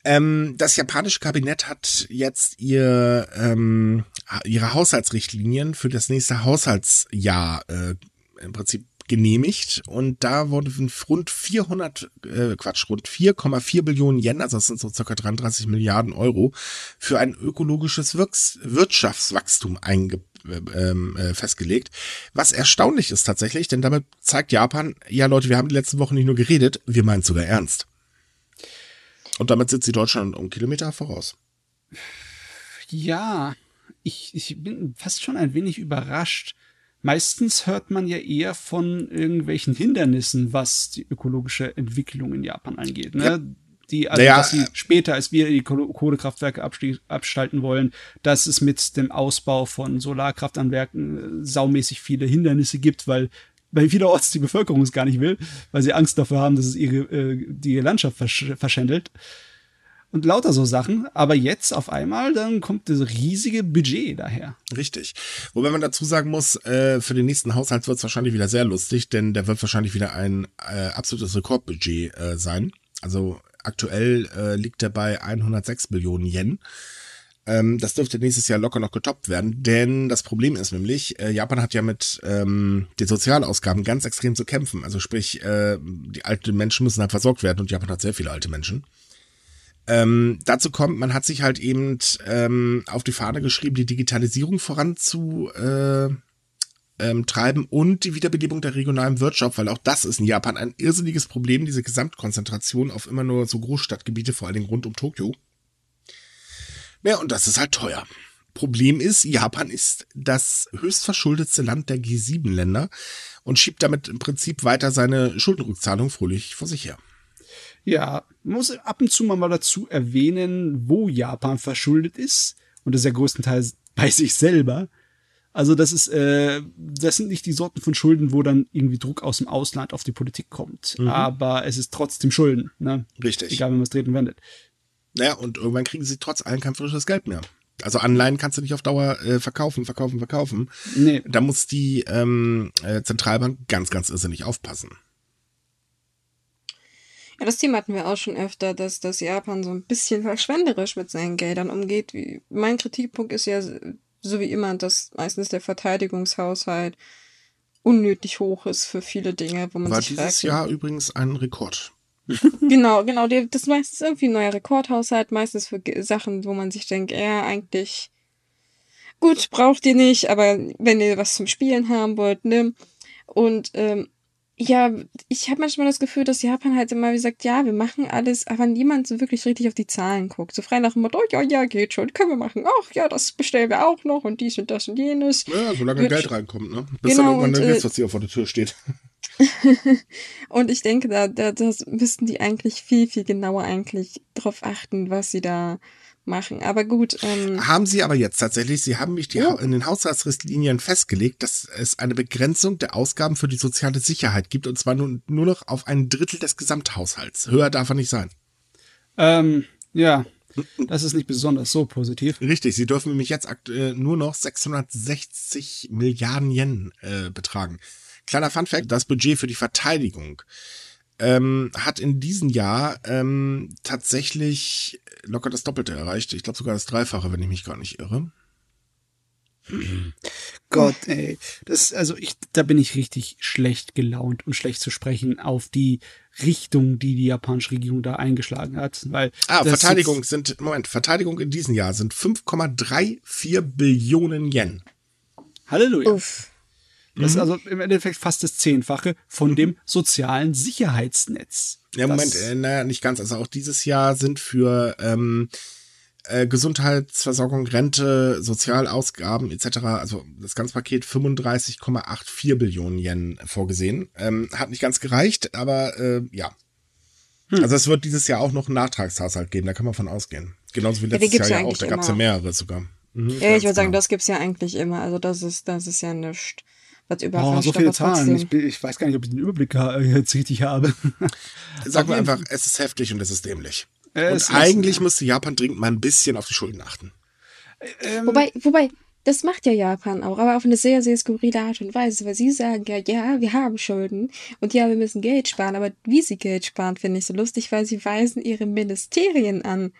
Ähm, das japanische Kabinett hat jetzt ihr, ähm, ihre Haushaltsrichtlinien für das nächste Haushaltsjahr äh, im Prinzip genehmigt und da wurden rund 400, äh, Quatsch, rund 4,4 Billionen Yen, also das sind so circa 33 Milliarden Euro, für ein ökologisches Wirks Wirtschaftswachstum einge ähm, äh, festgelegt. Was erstaunlich ist tatsächlich, denn damit zeigt Japan, ja Leute, wir haben die letzten Wochen nicht nur geredet, wir meinen es sogar ernst. Und damit sitzt sie Deutschland um Kilometer voraus. Ja, ich, ich bin fast schon ein wenig überrascht. Meistens hört man ja eher von irgendwelchen Hindernissen, was die ökologische Entwicklung in Japan angeht. Ne? Ja. Die, also, Naja, dass sie äh, später, als wir die Kohle- Kohlekraftwerke abschalten wollen, dass es mit dem Ausbau von Solarkraftanwerken äh, saumäßig viele Hindernisse gibt, weil weil vielerorts die Bevölkerung es gar nicht will, weil sie Angst davor haben, dass es ihre äh, die Landschaft versch verschändelt und lauter so Sachen. Aber jetzt auf einmal, dann kommt das riesige Budget daher. Richtig. Wobei man dazu sagen muss, äh, für den nächsten Haushalt wird es wahrscheinlich wieder sehr lustig, denn der wird wahrscheinlich wieder ein äh, absolutes Rekordbudget äh, sein. Also aktuell äh, liegt er bei 106 Billionen Yen. Ähm, das dürfte nächstes Jahr locker noch getoppt werden, denn das Problem ist nämlich, äh, Japan hat ja mit ähm, den Sozialausgaben ganz extrem zu kämpfen. Also sprich, äh, die alten Menschen müssen halt versorgt werden und Japan hat sehr viele alte Menschen. Ähm, dazu kommt, man hat sich halt eben ähm, auf die Fahne geschrieben, die Digitalisierung voranzu äh, ähm, treiben und die Wiederbelebung der regionalen Wirtschaft, weil auch das ist in Japan ein irrsinniges Problem, diese Gesamtkonzentration auf immer nur so Großstadtgebiete, vor allen Dingen rund um Tokio. Ja, und das ist halt teuer. Problem ist, Japan ist das höchstverschuldetste Land der G7-Länder und schiebt damit im Prinzip weiter seine Schuldenrückzahlung fröhlich vor sich her. Ja, man muss ab und zu mal dazu erwähnen, wo Japan verschuldet ist. Und das ist ja größtenteils bei sich selber. Also das ist, äh, das sind nicht die Sorten von Schulden, wo dann irgendwie Druck aus dem Ausland auf die Politik kommt. Aber es ist trotzdem Schulden, ne? Richtig. Egal, wie man es dreht und wendet. Naja, und irgendwann kriegen sie trotz allem kein frisches Geld mehr. Also Anleihen kannst du nicht auf Dauer äh, verkaufen, verkaufen, verkaufen. Nee. Da muss die ähm, äh, Zentralbank ganz, ganz irrsinnig aufpassen. Ja, das Thema hatten wir auch schon öfter, dass, dass Japan so ein bisschen verschwenderisch mit seinen Geldern umgeht. Wie, mein Kritikpunkt ist ja so wie immer, dass meistens der Verteidigungshaushalt unnötig hoch ist für viele Dinge, wo man War sich dieses fragt, Jahr übrigens ein Rekord. Genau, genau. Das ist meistens irgendwie ein neuer Rekordhaushalt, meistens für Sachen, wo man sich denkt, ja, eigentlich gut, braucht ihr nicht, aber wenn ihr was zum Spielen haben wollt, ne? Und ähm, ja, ich habe manchmal das Gefühl, dass Japan halt immer wie gesagt, ja, wir machen alles, aber niemand so wirklich richtig auf die Zahlen guckt. So frei nach dem Motto, oh, ja, ja, geht schon, können wir machen. Ach ja, das bestellen wir auch noch und dies und das und jenes. Ja, solange Wird- Geld reinkommt, ne? Bis Genau, dann irgendwann und, der äh, Gerichtsvollzieher vor der Tür steht. Und ich denke, da, da das müssten die eigentlich viel, viel genauer eigentlich drauf achten, was sie da machen. Aber gut, ähm, Haben sie aber jetzt tatsächlich, sie haben mich. Ha- in den Haushaltsrichtlinien festgelegt, dass es eine Begrenzung der Ausgaben für die soziale Sicherheit gibt und zwar nur, nur noch auf ein Drittel des Gesamthaushalts. Höher darf er nicht sein. Ähm, ja, das ist nicht besonders so positiv. Richtig, sie dürfen nämlich jetzt aktuell nur noch 660 Milliarden Yen äh, betragen. Kleiner Funfact, das Budget für die Verteidigung ähm, hat in diesem Jahr ähm, tatsächlich locker das Doppelte erreicht. Ich glaube sogar das Dreifache, wenn ich mich gar nicht irre. Gott, ey. Das, also ich, da bin ich richtig schlecht gelaunt und schlecht zu sprechen auf die Richtung, die die japanische Regierung da eingeschlagen hat, weil. Ah, Verteidigung sind, Moment, Verteidigung in diesem Jahr sind 5,34 Billionen Yen. Halleluja. uff. Das ist Mhm. also im Endeffekt fast das Zehnfache von dem sozialen Sicherheitsnetz. Ja, Moment, äh, naja, nicht ganz. Also auch dieses Jahr sind für ähm, äh, Gesundheitsversorgung, Rente, Sozialausgaben etc., also das ganze Paket 35,84 Billionen Yen vorgesehen. Ähm, hat nicht ganz gereicht, aber äh, ja. Hm. Also es wird dieses Jahr auch noch einen Nachtragshaushalt geben, da kann man von ausgehen. Genauso wie Ja, letztes gibt's Jahr ja ja auch, da gab es ja mehrere sogar. Mhm, Ja, ich würde sagen, genau. das gibt's ja eigentlich immer. Also das ist, das ist ja nichts. Was Oh, überrascht, so viele Zahlen. Ich, bin, ich weiß gar nicht, ob ich den Überblick ha- jetzt richtig habe. Sagen wir Auf jeden einfach, es ist heftig und es ist dämlich. Es und ist- eigentlich müsste Japan dringend mal ein bisschen auf die Schulden achten. Ähm, Wobei, wobei, das macht ja Japan auch, aber auf eine sehr, sehr skurrile Art und Weise, weil sie sagen ja, ja, wir haben Schulden und ja, wir müssen Geld sparen, aber wie sie Geld sparen, finde ich so lustig, weil sie weisen ihre Ministerien an,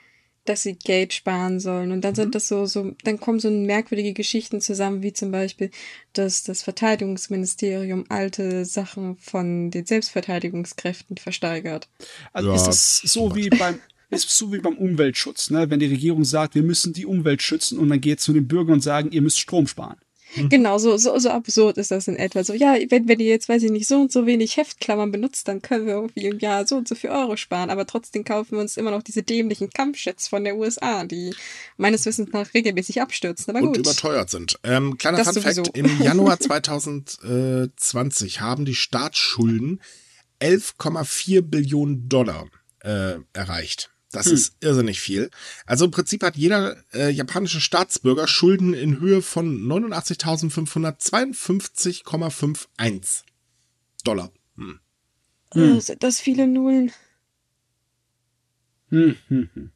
dass sie Geld sparen sollen. Und dann sind das so, so, dann kommen so merkwürdige Geschichten zusammen, wie zum Beispiel, dass das Verteidigungsministerium alte Sachen von den Selbstverteidigungskräften versteigert. Also Ja, ist es so so wie beim ist so wie beim Umweltschutz, ne? Wenn die Regierung sagt, wir müssen die Umwelt schützen und dann geht zu den Bürgern und sagen, ihr müsst Strom sparen. Genau, so, so, so absurd ist das in etwa. So, ja, wenn, wenn ihr jetzt, weiß ich nicht, so und so wenig Heftklammern benutzt, dann können wir irgendwie im Jahr so und so viel Euro sparen. Aber trotzdem kaufen wir uns immer noch diese dämlichen Kampfjets von der USA, die meines Wissens nach regelmäßig abstürzen. Aber und gut. überteuert sind. Ähm, kleiner Das Fun Fact, im Januar 2020 haben die Staatsschulden 11,4 Billionen Dollar äh, erreicht. Das Hm. ist irrsinnig viel. Also im Prinzip hat jeder äh, japanische Staatsbürger Schulden in Höhe von 89.552,51 Dollar. Hm. Oh, sind das viele Nullen. Hm, hm, hm.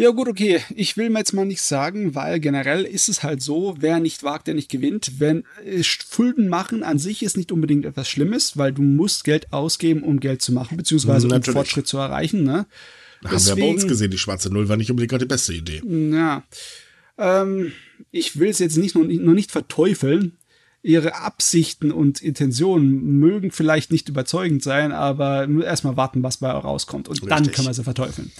Ja gut, okay. Ich will mir jetzt mal nichts sagen, weil generell ist es halt so, wer nicht wagt, der nicht gewinnt. Wenn äh, Schulden machen an sich ist nicht unbedingt etwas Schlimmes, weil du musst Geld ausgeben, um Geld zu machen, beziehungsweise um Natürlich. Fortschritt zu erreichen. Ne? Haben wir bei uns Deswegen- gesehen, die schwarze Null war nicht unbedingt gerade die beste Idee. Ja. Ähm, ich will es jetzt nicht noch, noch nicht verteufeln. Ihre Absichten und Intentionen mögen vielleicht nicht überzeugend sein, aber erstmal warten, was bei rauskommt. Und dann Richtig. kann man sie verteufeln.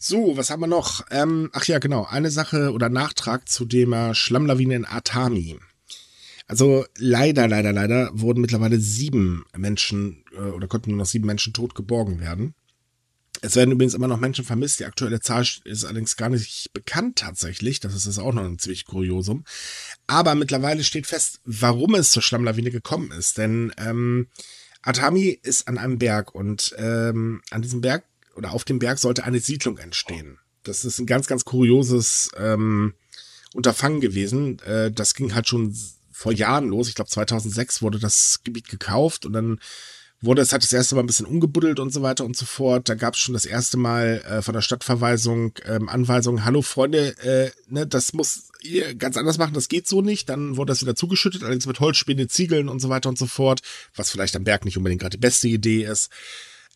So, was haben wir noch? Ähm, ach ja, genau. Eine Sache oder Nachtrag zu dem äh, Schlammlawine in Atami. Also leider, leider, leider wurden mittlerweile sieben Menschen äh, oder konnten nur noch sieben Menschen tot geborgen werden. Es werden übrigens immer noch Menschen vermisst. Die aktuelle Zahl ist allerdings gar nicht bekannt tatsächlich. Das ist auch noch ein ziemlich Kuriosum. Aber mittlerweile steht fest, warum es zur Schlammlawine gekommen ist. Denn ähm, Atami ist an einem Berg und ähm, an diesem Berg oder auf dem Berg sollte eine Siedlung entstehen. Das ist ein ganz, ganz kurioses ähm, Unterfangen gewesen. Äh, das ging halt schon vor Jahren los. Ich glaube 2006 wurde das Gebiet gekauft und dann wurde es halt das erste Mal ein bisschen umgebuddelt und so weiter und so fort. Da gab es schon das erste Mal äh, von der Stadtverweisung ähm, Anweisungen, hallo Freunde, äh, ne, das muss ihr ganz anders machen, das geht so nicht. Dann wurde das wieder zugeschüttet, allerdings mit Holzspäne, Ziegeln und so weiter und so fort, was vielleicht am Berg nicht unbedingt gerade die beste Idee ist.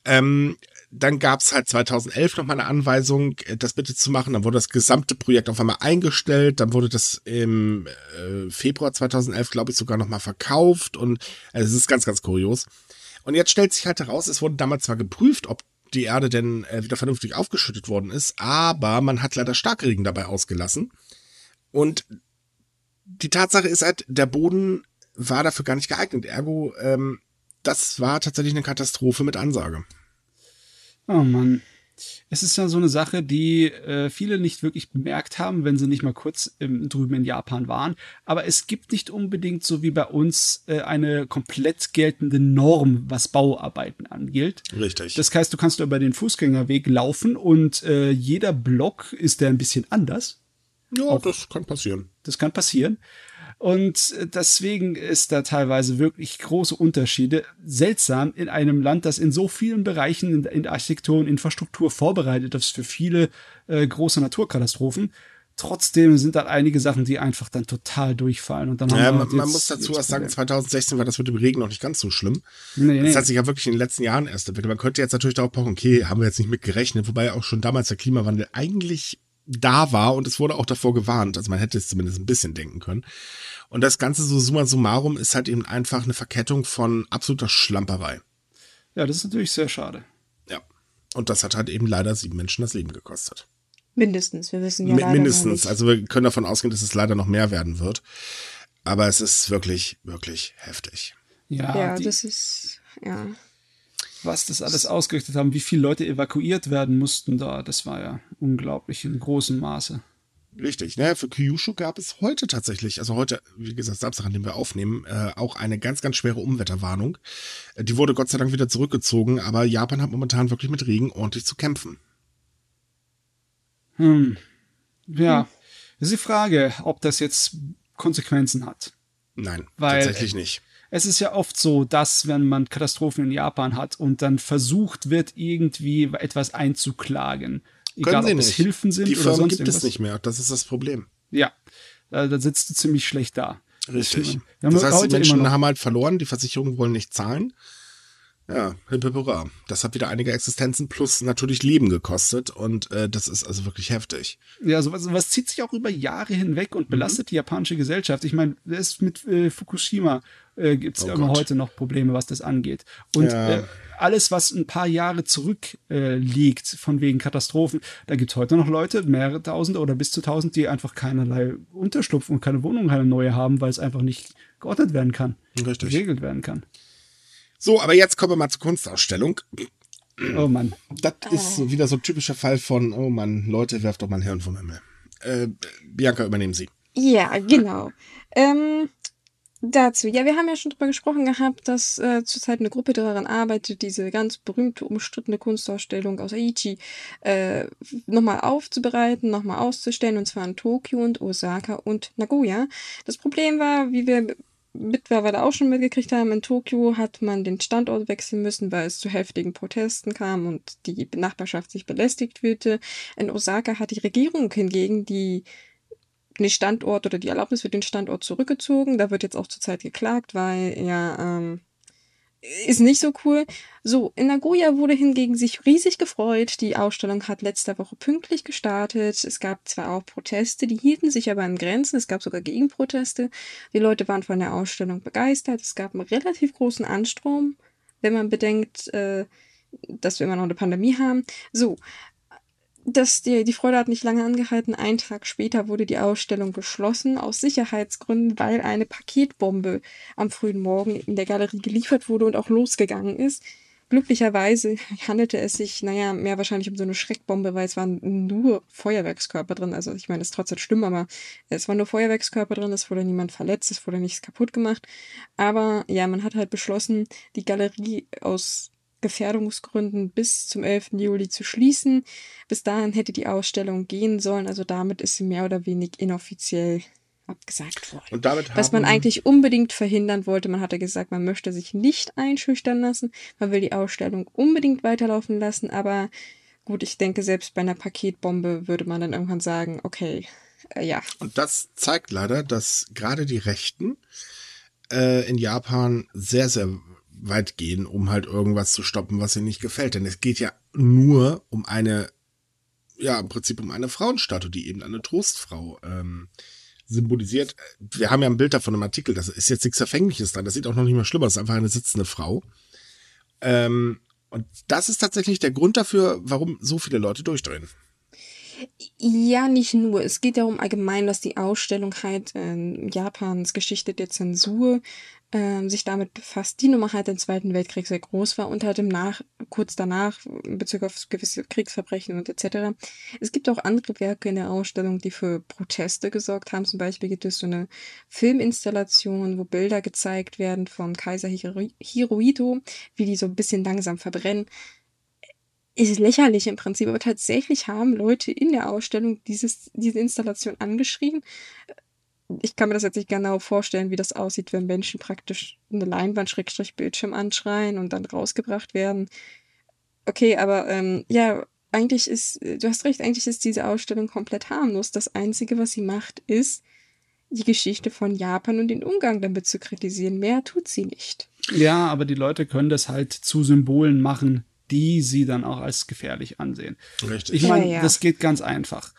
Ähm, dann gab's halt 2011 nochmal eine Anweisung, äh, das bitte zu machen. Dann wurde das gesamte Projekt auf einmal eingestellt. Dann wurde das im äh, Februar 2011, glaube ich, sogar nochmal verkauft. Und also es ist ganz, ganz kurios. Und jetzt stellt sich halt heraus, es wurde damals zwar geprüft, ob die Erde denn äh, wieder vernünftig aufgeschüttet worden ist, aber man hat leider Starkregen dabei ausgelassen. Und die Tatsache ist halt, der Boden war dafür gar nicht geeignet. Ergo, ähm, das war tatsächlich eine Katastrophe mit Ansage. Oh Mann. Es ist ja so eine Sache, die äh, viele nicht wirklich bemerkt haben, wenn sie nicht mal kurz im, drüben in Japan waren. Aber es gibt nicht unbedingt so wie bei uns äh, eine komplett geltende Norm, was Bauarbeiten angeht. Richtig. Das heißt, du kannst über den Fußgängerweg laufen und äh, jeder Block ist der ein bisschen anders. Ja, Auch, das kann passieren. Das kann passieren. Und deswegen ist da teilweise wirklich große Unterschiede. Seltsam in einem Land, das in so vielen Bereichen in, Architektur und Infrastruktur vorbereitet ist für viele äh, große Naturkatastrophen. Trotzdem sind da einige Sachen, die einfach dann total durchfallen. Und dann ja, haben man, man muss dazu was sagen, 2016 war das mit dem Regen noch nicht ganz so schlimm. Nee, nee. Das hat sich ja wirklich in den letzten Jahren erst entwickelt. Man könnte jetzt natürlich darauf pochen, okay, haben wir jetzt nicht mit gerechnet, wobei auch schon damals der Klimawandel eigentlich da war und es wurde auch davor gewarnt. Also man hätte es zumindest ein bisschen denken können. Und das Ganze so summa summarum ist halt eben einfach eine Verkettung von absoluter Schlamperei. Ja, das ist natürlich sehr schade. Ja. Und das hat halt eben leider sieben Menschen das Leben gekostet. Mindestens, wir wissen ja. M mindestens. Also wir können davon ausgehen, dass es leider noch mehr werden wird. Aber es ist wirklich, wirklich heftig. Ja, ja das ist, ja was das alles ausgerichtet haben, wie viele Leute evakuiert werden mussten da, das war ja unglaublich in großem Maße. Richtig, ne? Für Kyushu gab es heute tatsächlich, also heute, wie gesagt, Samstag, an dem wir aufnehmen, äh, auch eine ganz, ganz schwere Umwetterwarnung. Äh, die wurde Gott sei Dank wieder zurückgezogen, aber Japan hat momentan wirklich mit Regen ordentlich zu kämpfen. Hm. Ja, hm. das ist die Frage, ob das jetzt Konsequenzen hat. Nein, Weil, tatsächlich nicht es ist ja oft so, dass wenn man Katastrophen in Japan hat und dann versucht wird, irgendwie etwas einzuklagen, egal ob nicht. es Hilfen sind Die oder sonst gibt irgendwas. es nicht mehr. Das ist das Problem. Ja, da, da sitzt du ziemlich schlecht da. Richtig. Das heißt, die Menschen haben halt verloren, die Versicherungen wollen nicht zahlen. Ja, Hippipura. Das hat wieder einige Existenzen plus natürlich Leben gekostet und äh, das ist also wirklich heftig. Ja, sowas, sowas zieht sich auch über Jahre hinweg und belastet mhm. die japanische Gesellschaft. Ich meine, es mit äh, Fukushima äh, gibt es oh immer heute noch Probleme, was das angeht. Und ja. äh, alles, was ein paar Jahre zurück äh, liegt, von wegen Katastrophen, da gibt es heute noch Leute, mehrere tausend oder bis zu tausend, die einfach keinerlei Unterschlupf und keine Wohnung, keine neue haben, weil es einfach nicht geordnet werden kann, Richtig. geregelt werden kann. So, aber jetzt kommen wir mal zur Kunstausstellung. Oh Mann. Das ist so wieder so ein typischer Fall von, oh Mann, Leute, werft doch mal ein Hirn vom Himmel. Äh, Bianca, übernehmen Sie. Ja, genau. Ähm, dazu, ja, wir haben ja schon drüber gesprochen gehabt, dass äh, zurzeit eine Gruppe daran arbeitet, diese ganz berühmte, umstrittene Kunstausstellung aus Aichi äh, nochmal aufzubereiten, nochmal auszustellen, und zwar in Tokio und Osaka und Nagoya. Das Problem war, wie wir mittlerweile auch schon mitgekriegt haben, in Tokio hat man den Standort wechseln müssen, weil es zu heftigen Protesten kam und die Nachbarschaft sich belästigt fühlte. In Osaka hat die Regierung hingegen die den Standort oder die Erlaubnis für den Standort zurückgezogen. Da wird jetzt auch zurzeit geklagt, weil ja ähm, ist nicht so cool. So, in Nagoya wurde hingegen sich riesig gefreut. Die Ausstellung hat letzte Woche pünktlich gestartet. Es gab zwar auch Proteste, die hielten sich aber in Grenzen. Es gab sogar Gegenproteste. Die Leute waren von der Ausstellung begeistert. Es gab einen relativ großen Anstrom, wenn man bedenkt, äh, dass wir immer noch eine Pandemie haben. So, das, die, die Freude hat nicht lange angehalten. Einen Tag später wurde die Ausstellung geschlossen, aus Sicherheitsgründen, weil eine Paketbombe am frühen Morgen in der Galerie geliefert wurde und auch losgegangen ist. Glücklicherweise handelte es sich, naja, mehr wahrscheinlich um so eine Schreckbombe, weil es waren nur Feuerwerkskörper drin. Also ich meine, es ist trotzdem schlimm, aber es waren nur Feuerwerkskörper drin, es wurde niemand verletzt, es wurde nichts kaputt gemacht. Aber ja, man hat halt beschlossen, die Galerie aus Gefährdungsgründen bis zum 11. Juli zu schließen. Bis dahin hätte die Ausstellung gehen sollen, also damit ist sie mehr oder weniger inoffiziell abgesagt worden. Und damit Was man eigentlich unbedingt verhindern wollte, man hatte gesagt, man möchte sich nicht einschüchtern lassen, man will die Ausstellung unbedingt weiterlaufen lassen, aber gut, ich denke, selbst bei einer Paketbombe würde man dann irgendwann sagen, okay, äh, ja. Und das zeigt leider, dass gerade die Rechten äh, in Japan sehr, sehr weit gehen, um halt irgendwas zu stoppen, was ihnen nicht gefällt. Denn es geht ja nur um eine, ja, im Prinzip um eine Frauenstatue, die eben eine Trostfrau ähm, symbolisiert. Wir haben ja ein Bild davon im Artikel, das ist jetzt nichts Verfängliches dran, das sieht auch noch nicht mehr schlimmer, das ist einfach eine sitzende Frau. Ähm, und das ist tatsächlich der Grund dafür, warum so viele Leute durchdrehen. Ja, nicht nur. Es geht darum allgemein, dass die Ausstellung halt äh, Japans Geschichte der Zensur ähm, sich damit befasst, die Nummer halt im Zweiten Weltkrieg sehr groß war und halt im Nach kurz danach in Bezug auf gewisse Kriegsverbrechen und etc. Es gibt auch andere Werke in der Ausstellung, die für Proteste gesorgt haben. Zum Beispiel gibt es so eine Filminstallation, wo Bilder gezeigt werden von Kaiser Hirohito, wie die so ein bisschen langsam verbrennen ist lächerlich im Prinzip, aber tatsächlich haben Leute in der Ausstellung dieses, diese Installation angeschrieben. Ich kann mir das jetzt nicht genau vorstellen, wie das aussieht, wenn Menschen praktisch eine Leinwand-Bildschirm anschreien und dann rausgebracht werden. Okay, aber ähm, ja, eigentlich ist, du hast recht, eigentlich ist diese Ausstellung komplett harmlos. Das Einzige, was sie macht, ist, die Geschichte von Japan und den Umgang damit zu kritisieren. Mehr tut sie nicht. Ja, aber die Leute können das halt zu Symbolen machen, die sie dann auch als gefährlich ansehen. Richtig. Ich meine, ja, ja. das geht ganz einfach.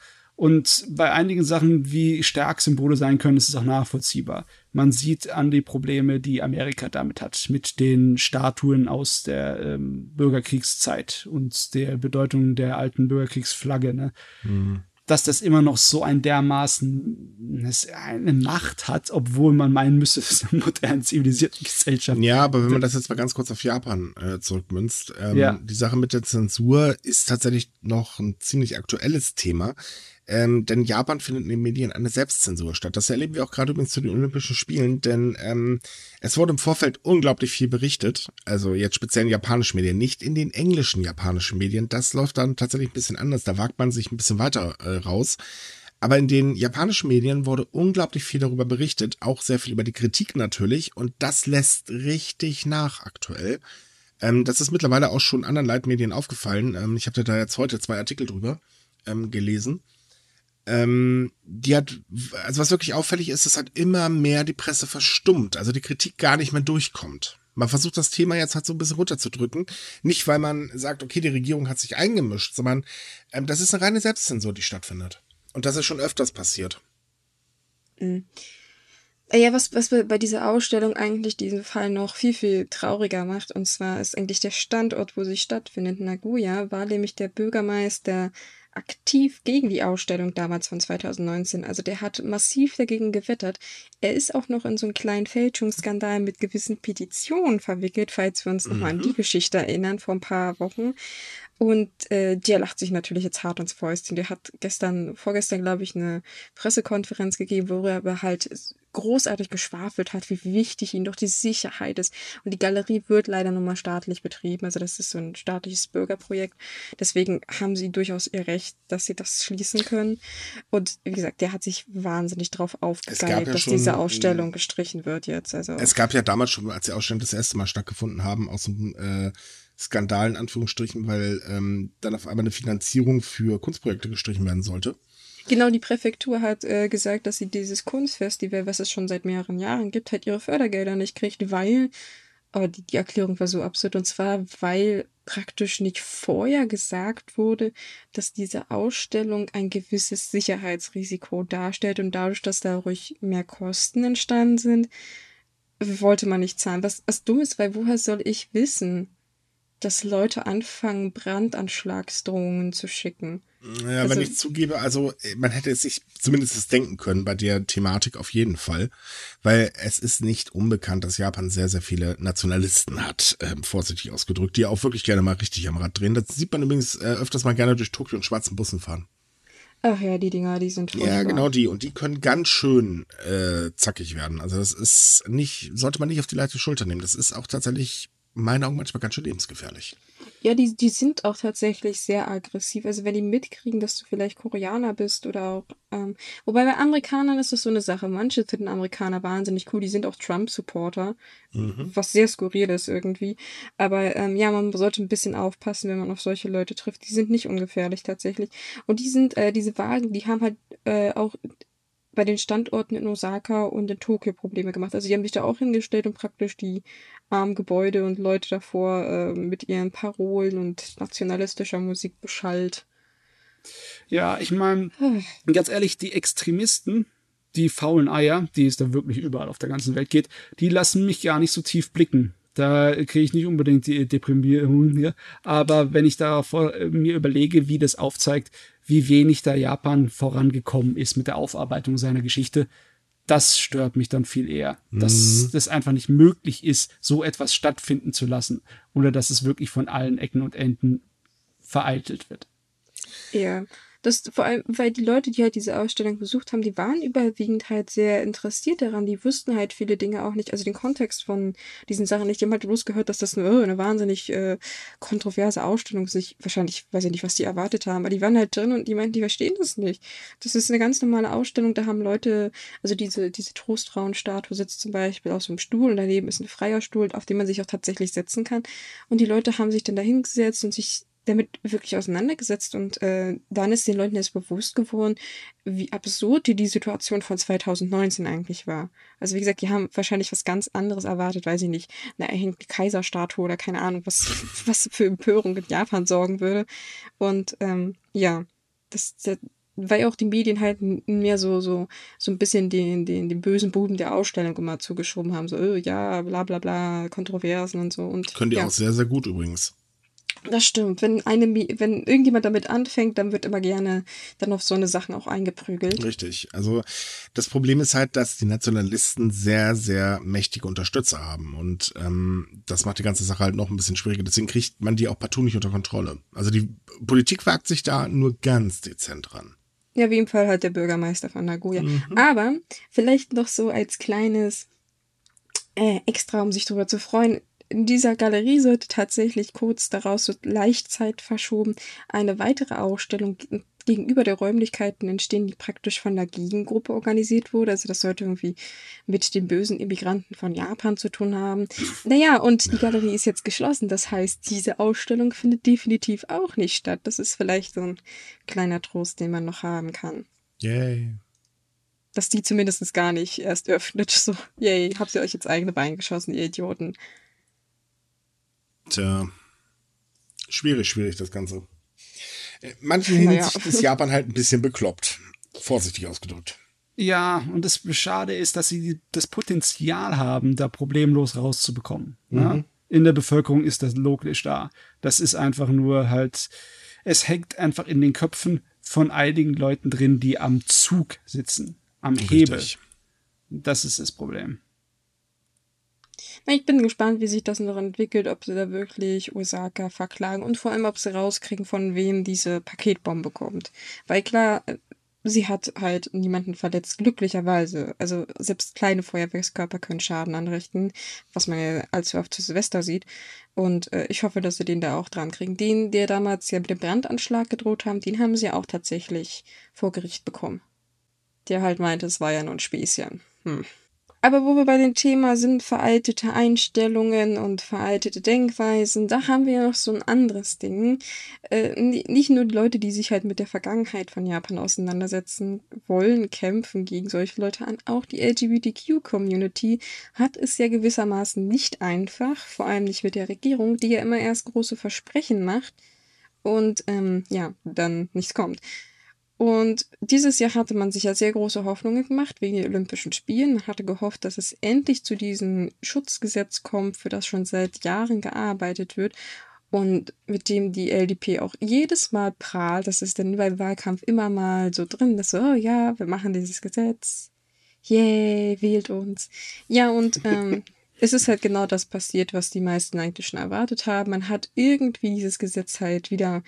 Und bei einigen Sachen, wie stark Symbole sein können, ist es auch nachvollziehbar. Man sieht an die Probleme, die Amerika damit hat, mit den Statuen aus der ähm, Bürgerkriegszeit und der Bedeutung der alten Bürgerkriegsflagge. Ne? Mhm dass das immer noch so ein dermaßen eine Macht hat, obwohl man meinen müsste, es ist eine moderne, zivilisierte Gesellschaft. Ja, aber wenn man das jetzt mal ganz kurz auf Japan äh, zurückmünzt, ähm, ja. die Sache mit der Zensur ist tatsächlich noch ein ziemlich aktuelles Thema. Ähm, denn Japan findet in den Medien eine Selbstzensur statt. Das erleben wir auch gerade übrigens zu den Olympischen Spielen, denn ähm, es wurde im Vorfeld unglaublich viel berichtet. Also jetzt speziell in japanischen Medien, nicht in den englischen japanischen Medien. Das läuft dann tatsächlich ein bisschen anders. Da wagt man sich ein bisschen weiter äh, raus. Aber in den japanischen Medien wurde unglaublich viel darüber berichtet, auch sehr viel über die Kritik natürlich. Und das lässt richtig nach aktuell. Ähm, das ist mittlerweile auch schon anderen Leitmedien aufgefallen. Ähm, ich habe da jetzt heute zwei Artikel drüber ähm, gelesen ähm, die hat, also was wirklich auffällig ist, ist halt immer mehr die Presse verstummt, also die Kritik gar nicht mehr durchkommt. Man versucht das Thema jetzt halt so ein bisschen runterzudrücken. Nicht, weil man sagt, okay, die Regierung hat sich eingemischt, sondern ähm, das ist eine reine Selbstzensur, die stattfindet. Und das ist schon öfters passiert. Mhm. Ja, was, was bei dieser Ausstellung eigentlich diesen Fall noch viel, viel trauriger macht, und zwar ist eigentlich der Standort, wo sie stattfindet. Nagoya war nämlich der Bürgermeister aktiv gegen die Ausstellung damals von 2019. Also der hat massiv dagegen gewettert. Er ist auch noch in so einen kleinen Fälschungsskandal mit gewissen Petitionen verwickelt, falls wir uns mhm. nochmal an die. Geschichte erinnern, vor ein paar Wochen. Und äh, der lacht sich natürlich jetzt hart ins Fäustchen. Der hat gestern, vorgestern, glaube ich, eine Pressekonferenz gegeben, wo er aber halt großartig geschwafelt hat, wie wichtig ihm doch die Sicherheit ist. Und die Galerie wird leider nun mal staatlich betrieben. Also das ist so ein staatliches Bürgerprojekt. Deswegen haben sie durchaus ihr Recht, dass sie das schließen können. Und wie gesagt, der hat sich wahnsinnig drauf aufgegeigt, ja dass schon, diese Ausstellung gestrichen wird jetzt. Also es gab ja damals schon, als die Ausstellung das erste Mal stattgefunden haben, aus dem äh, Skandal in Anführungsstrichen, weil ähm, dann auf einmal eine Finanzierung für Kunstprojekte gestrichen werden sollte. Genau, die Präfektur hat äh, gesagt, dass sie dieses Kunstfestival, was es schon seit mehreren Jahren gibt, halt ihre Fördergelder nicht kriegt, weil, aber die, die Erklärung war so absurd, und zwar, weil praktisch nicht vorher gesagt wurde, dass diese Ausstellung ein gewisses Sicherheitsrisiko darstellt und dadurch, dass dadurch mehr Kosten entstanden sind, wollte man nicht zahlen. Was, was dumm ist, weil woher soll ich wissen, dass Leute anfangen, Brandanschlagsdrohungen zu schicken? Ja, also, wenn ich zugebe, also man hätte es sich zumindest denken können bei der Thematik auf jeden Fall, weil es ist nicht unbekannt, dass Japan sehr, sehr viele Nationalisten hat, äh, vorsichtig ausgedrückt, die auch wirklich gerne mal richtig am Rad drehen. Das sieht man übrigens äh, öfters mal gerne durch Tokio in schwarzen Bussen fahren. Ach ja, die Dinger, die sind furchtbar. Ja, genau die. Und die können ganz schön äh, zackig werden. Also das ist nicht, sollte man nicht auf die leichte Schulter nehmen. Das ist auch tatsächlich in meinen Augen manchmal ganz schön lebensgefährlich. Ja, die, die sind auch tatsächlich sehr aggressiv. Also wenn die mitkriegen, dass du vielleicht Koreaner bist oder auch, ähm, wobei bei Amerikanern ist das so eine Sache. Manche finden Amerikaner wahnsinnig cool, die sind auch Trump-Supporter, mhm. was sehr skurril ist irgendwie. Aber ähm, ja, man sollte ein bisschen aufpassen, wenn man auf solche Leute trifft. Die sind nicht ungefährlich tatsächlich. Und die sind, äh, diese Wagen, die haben halt äh, auch bei den Standorten in Osaka und in Tokio Probleme gemacht. Also die haben sich da auch hingestellt und praktisch die armen Gebäude und Leute davor äh, mit ihren Parolen und nationalistischer Musik beschallt. Ja, ich meine, ganz ehrlich, die Extremisten, die faulen Eier, die es da wirklich überall auf der ganzen Welt geht, die lassen mich gar nicht so tief blicken. Da kriege ich nicht unbedingt die Deprimierung hier. Aber wenn ich da vor, äh, mir überlege, wie das aufzeigt, wie wenig da Japan vorangekommen ist mit der Aufarbeitung seiner Geschichte, das stört mich dann viel eher. Dass mhm. das einfach nicht möglich ist, so etwas stattfinden zu lassen. Oder dass es wirklich von allen Ecken und Enden vereitelt wird. Ja, das vor allem, weil die Leute, die halt diese Ausstellung besucht haben, die waren überwiegend halt sehr interessiert daran. Die wussten halt viele Dinge auch nicht, also den Kontext von diesen Sachen nicht. Die haben halt bloß gehört, dass das eine, eine wahnsinnig äh, kontroverse Ausstellung ist. Ich, wahrscheinlich, weiß ich nicht, was die erwartet haben, aber die waren halt drin und die meinten, die verstehen das nicht. Das ist eine ganz normale Ausstellung, da haben Leute, also diese, diese Trostfrauenstatue sitzt zum Beispiel auf so einem Stuhl und daneben ist ein freier Stuhl, auf dem man sich auch tatsächlich setzen kann. Und die Leute haben sich dann da hingesetzt und sich damit wirklich auseinandergesetzt und äh, dann ist den Leuten jetzt bewusst geworden, wie absurd die, die Situation von 2019 eigentlich war. Also wie gesagt, die haben wahrscheinlich was ganz anderes erwartet, weiß ich nicht, eine erhängte Kaiserstatue oder keine Ahnung, was, was für Empörung in Japan sorgen würde. Und ähm, ja, das, das weil auch die Medien halt mehr so, so, so ein bisschen den, den, den bösen Buben der Ausstellung immer zugeschoben haben. So, oh, ja, bla bla bla, Kontroversen und so. Und, Können die ja. auch sehr, sehr gut übrigens. Das stimmt. Wenn eine, wenn irgendjemand damit anfängt, dann wird immer gerne dann auf so eine Sachen auch eingeprügelt. Richtig. Also das Problem ist halt, dass die Nationalisten sehr, sehr mächtige Unterstützer haben und ähm, das macht die ganze Sache halt noch ein bisschen schwieriger. Deswegen kriegt man die auch partout nicht unter Kontrolle. Also die Politik wagt sich da nur ganz dezent dran. Ja, wie im Fall halt der Bürgermeister von Nagoya. Mhm. Aber vielleicht noch so als kleines äh, Extra, um sich darüber zu freuen in dieser Galerie sollte tatsächlich kurz daraus so leicht Zeit verschoben eine weitere Ausstellung gegenüber der Räumlichkeiten entstehen, die praktisch von der Gegengruppe organisiert wurde. Also das sollte irgendwie mit den bösen Immigranten von Japan zu tun haben. Naja, und die Galerie ist jetzt geschlossen. Das heißt, diese Ausstellung findet definitiv auch nicht statt. Das ist vielleicht so ein kleiner Trost, den man noch haben kann. Yay. Dass die zumindest gar nicht erst öffnet. So, yay, habt ihr euch jetzt eigene Beine geschossen, ihr Idioten. Tja, schwierig, schwierig das Ganze. In äh, manchen Hinsicht naja. ist Japan halt ein bisschen bekloppt. Vorsichtig ausgedrückt. Ja, und das Schade ist, dass sie das Potenzial haben, da problemlos rauszubekommen. Mhm. Ja? In der Bevölkerung ist das logisch da. Das ist einfach nur halt, es hängt einfach in den Köpfen von einigen Leuten drin, die am Zug sitzen, am Richtig. Hebel. Das ist das Problem. Ich bin gespannt, wie sich das noch entwickelt, ob sie da wirklich Osaka verklagen und vor allem, ob sie rauskriegen, von wem diese Paketbombe kommt. Weil klar, sie hat halt niemanden verletzt, glücklicherweise. Also selbst kleine Feuerwerkskörper können Schaden anrichten, was man ja allzu oft zu Silvester sieht. Und äh, ich hoffe, dass sie den da auch dran kriegen. Den, der damals ja mit dem Brandanschlag gedroht haben, den haben sie auch tatsächlich vor Gericht bekommen. Der halt meinte, es war ja nur ein Späßchen. Hm. Aber wo wir bei dem Thema sind, veraltete Einstellungen und veraltete Denkweisen, da haben wir ja noch so ein anderes Ding. Äh, nicht nur die Leute, die sich halt mit der Vergangenheit von Japan auseinandersetzen wollen, kämpfen gegen solche Leute an. Auch die LGBTQ-Community hat es ja gewissermaßen nicht einfach, vor allem nicht mit der Regierung, die ja immer erst große Versprechen macht und ähm, ja, dann nichts kommt. Und dieses Jahr hatte man sich ja sehr große Hoffnungen gemacht wegen den Olympischen Spielen. Man hatte gehofft, dass es endlich zu diesem Schutzgesetz kommt, für das schon seit Jahren gearbeitet wird und mit dem die LDP auch jedes Mal prahlt. Das ist dann beim Wahlkampf immer mal so drin, dass so, oh ja, wir machen dieses Gesetz. Yay, wählt uns. Ja, und ähm, es ist halt genau das passiert, was die meisten eigentlich schon erwartet haben. Man hat irgendwie dieses Gesetz halt wieder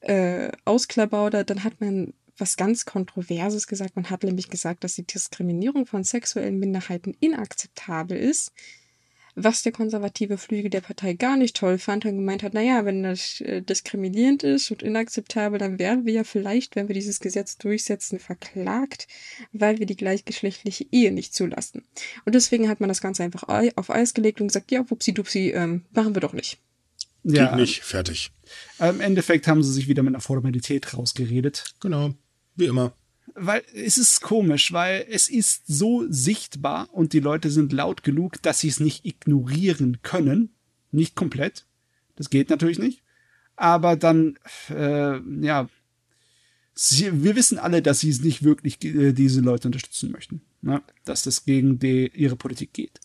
äh, ausklabaudert. Dann hat man was ganz Kontroverses gesagt. Man hat nämlich gesagt, dass die Diskriminierung von sexuellen Minderheiten inakzeptabel ist, was der konservative Flügel der Partei gar nicht toll fand und gemeint hat, naja, wenn das äh, diskriminierend ist und inakzeptabel, dann werden wir ja vielleicht, wenn wir dieses Gesetz durchsetzen, verklagt, weil wir die gleichgeschlechtliche Ehe nicht zulassen. Und deswegen hat man das Ganze einfach auf Eis gelegt und gesagt, ja, wupsi-dupsi, ähm, machen wir doch nicht. Ja, Geht nicht, fertig. Im Endeffekt haben sie sich wieder mit einer Formalität rausgeredet. Genau. Wie immer. weil es ist komisch, weil es ist so sichtbar und die Leute sind laut genug, dass sie es nicht ignorieren können. Nicht komplett. Das geht natürlich nicht. Aber dann, äh, ja, sie, wir wissen alle, dass sie es nicht wirklich äh, diese Leute unterstützen möchten. Ne? Dass das gegen die, ihre Politik geht.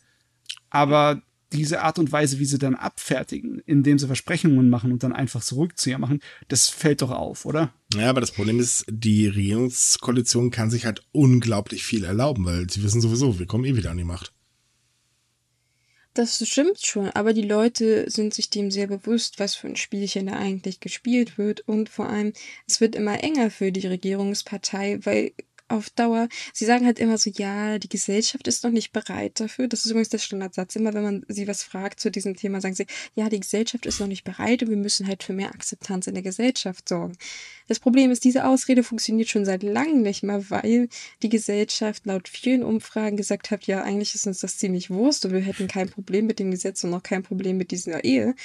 Aber diese Art und Weise, wie sie dann abfertigen, indem sie Versprechungen machen und dann einfach Zurückzieher machen, das fällt doch auf, oder? Ja, aber das Problem ist, die Regierungskoalition kann sich halt unglaublich viel erlauben, weil sie wissen sowieso, wir kommen eh wieder an die Macht. Das stimmt schon, aber die Leute sind sich dem sehr bewusst, was für ein Spielchen da eigentlich gespielt wird. Und vor allem, es wird immer enger für die Regierungspartei, weil auf Dauer. Sie sagen halt immer so, ja, die Gesellschaft ist noch nicht bereit dafür. Das ist übrigens der Standardsatz. Immer wenn man sie was fragt zu diesem Thema, sagen sie, ja, die Gesellschaft ist noch nicht bereit und wir müssen halt für mehr Akzeptanz in der Gesellschaft sorgen. Das Problem ist, diese Ausrede funktioniert schon seit langem nicht mehr, weil die Gesellschaft laut vielen Umfragen gesagt hat, ja, eigentlich ist uns das ziemlich Wurst und wir hätten kein Problem mit dem Gesetz und auch kein Problem mit dieser Ehe.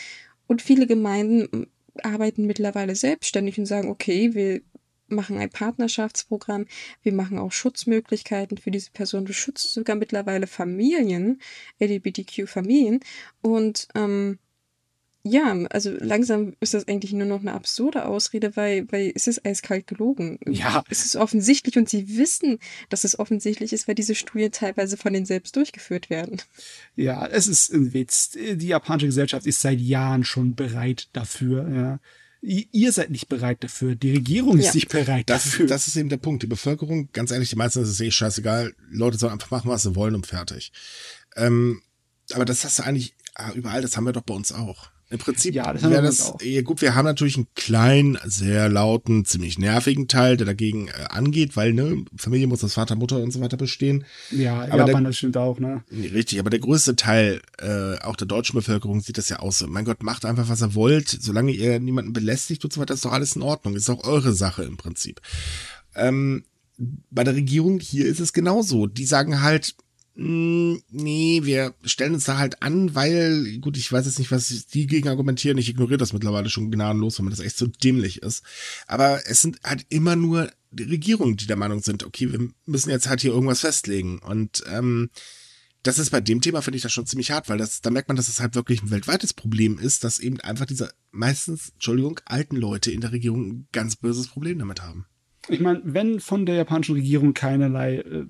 Und viele Gemeinden arbeiten mittlerweile selbstständig und sagen, okay, wir machen ein Partnerschaftsprogramm, wir machen auch Schutzmöglichkeiten für diese Person, wir schützen sogar mittlerweile Familien, LGBTQ-Familien und ähm, ja, also langsam ist das eigentlich nur noch eine absurde Ausrede, weil, weil es ist eiskalt gelogen. Ja. Es ist offensichtlich und sie wissen, dass es offensichtlich ist, weil diese Studien teilweise von denen selbst durchgeführt werden. Ja, es ist ein Witz. Die japanische Gesellschaft ist seit Jahren schon bereit dafür, ja ihr seid nicht bereit dafür, die Regierung ist ja. nicht bereit das, dafür. Das ist eben der Punkt. Die Bevölkerung, ganz ehrlich, die meisten ist es eh scheißegal. Leute sollen einfach machen, was sie wollen und fertig. Ähm, aber das hast du eigentlich ah, überall, das haben wir doch bei uns auch. Im Prinzip ja, das wäre das, ja, gut, wir haben natürlich einen kleinen, sehr lauten, ziemlich nervigen Teil, der dagegen äh, angeht, weil, ne, Familie muss aus Vater, Mutter und so weiter bestehen. Ja, aber Japan, der, das stimmt auch, ne? Richtig, aber der größte Teil, äh, auch der deutschen Bevölkerung sieht das ja aus. Mein Gott, macht einfach, was ihr wollt, solange ihr niemanden belästigt und so weiter, ist doch alles in Ordnung. Ist auch eure Sache im Prinzip. Ähm, bei der Regierung hier ist es genauso. Die sagen halt, nee, wir stellen uns da halt an, weil, gut, ich weiß jetzt nicht, was die gegen argumentieren. Ich ignoriere das mittlerweile schon gnadenlos, wenn man das echt so dämlich ist. Aber es sind halt immer nur die Regierungen, die der Meinung sind, okay, wir müssen jetzt halt hier irgendwas festlegen. Und ähm, das ist bei dem Thema, finde ich das schon ziemlich hart, weil das, da merkt man, dass es halt wirklich ein weltweites Problem ist, dass eben einfach diese meistens, Entschuldigung, alten Leute in der Regierung ein ganz böses Problem damit haben. Ich meine, wenn von der japanischen Regierung keinerlei äh,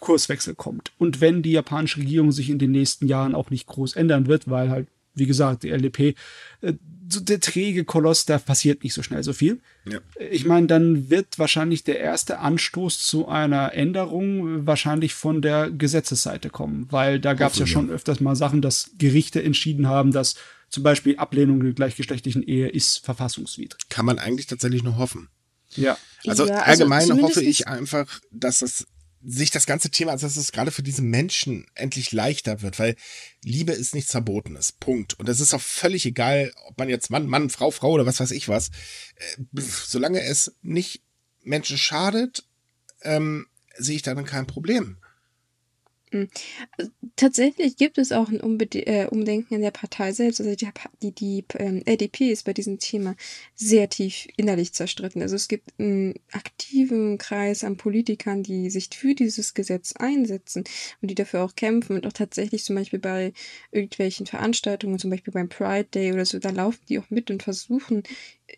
Kurswechsel kommt. Und wenn die japanische Regierung sich in den nächsten Jahren auch nicht groß ändern wird, weil halt, wie gesagt, die LDP, äh, so der träge Koloss, da passiert nicht so schnell so viel. Ja. Ich meine, dann wird wahrscheinlich der erste Anstoß zu einer Änderung wahrscheinlich von der Gesetzesseite kommen, weil da gab es ja schon öfters mal Sachen, dass Gerichte entschieden haben, dass zum Beispiel Ablehnung der gleichgeschlechtlichen Ehe ist verfassungswidrig. Kann man eigentlich tatsächlich nur hoffen. Ja. Also, ja, also allgemein hoffe ich einfach, dass es sich das ganze Thema, also dass es gerade für diese Menschen endlich leichter wird, weil Liebe ist nichts Verbotenes. Punkt. Und es ist auch völlig egal, ob man jetzt Mann, Mann, Frau, Frau oder was weiß ich was. Äh, solange es nicht Menschen schadet, ähm, sehe ich da dann kein Problem. Hm. Tatsächlich gibt es auch ein Umbe äh, Umdenken in der Partei selbst. Also die, die, die ähm, LDP ist bei diesem Thema sehr tief innerlich zerstritten. Also es gibt einen aktiven Kreis an Politikern, die sich für dieses Gesetz einsetzen und die dafür auch kämpfen und auch tatsächlich zum Beispiel bei irgendwelchen Veranstaltungen, zum Beispiel beim Pride Day oder so, da laufen die auch mit und versuchen,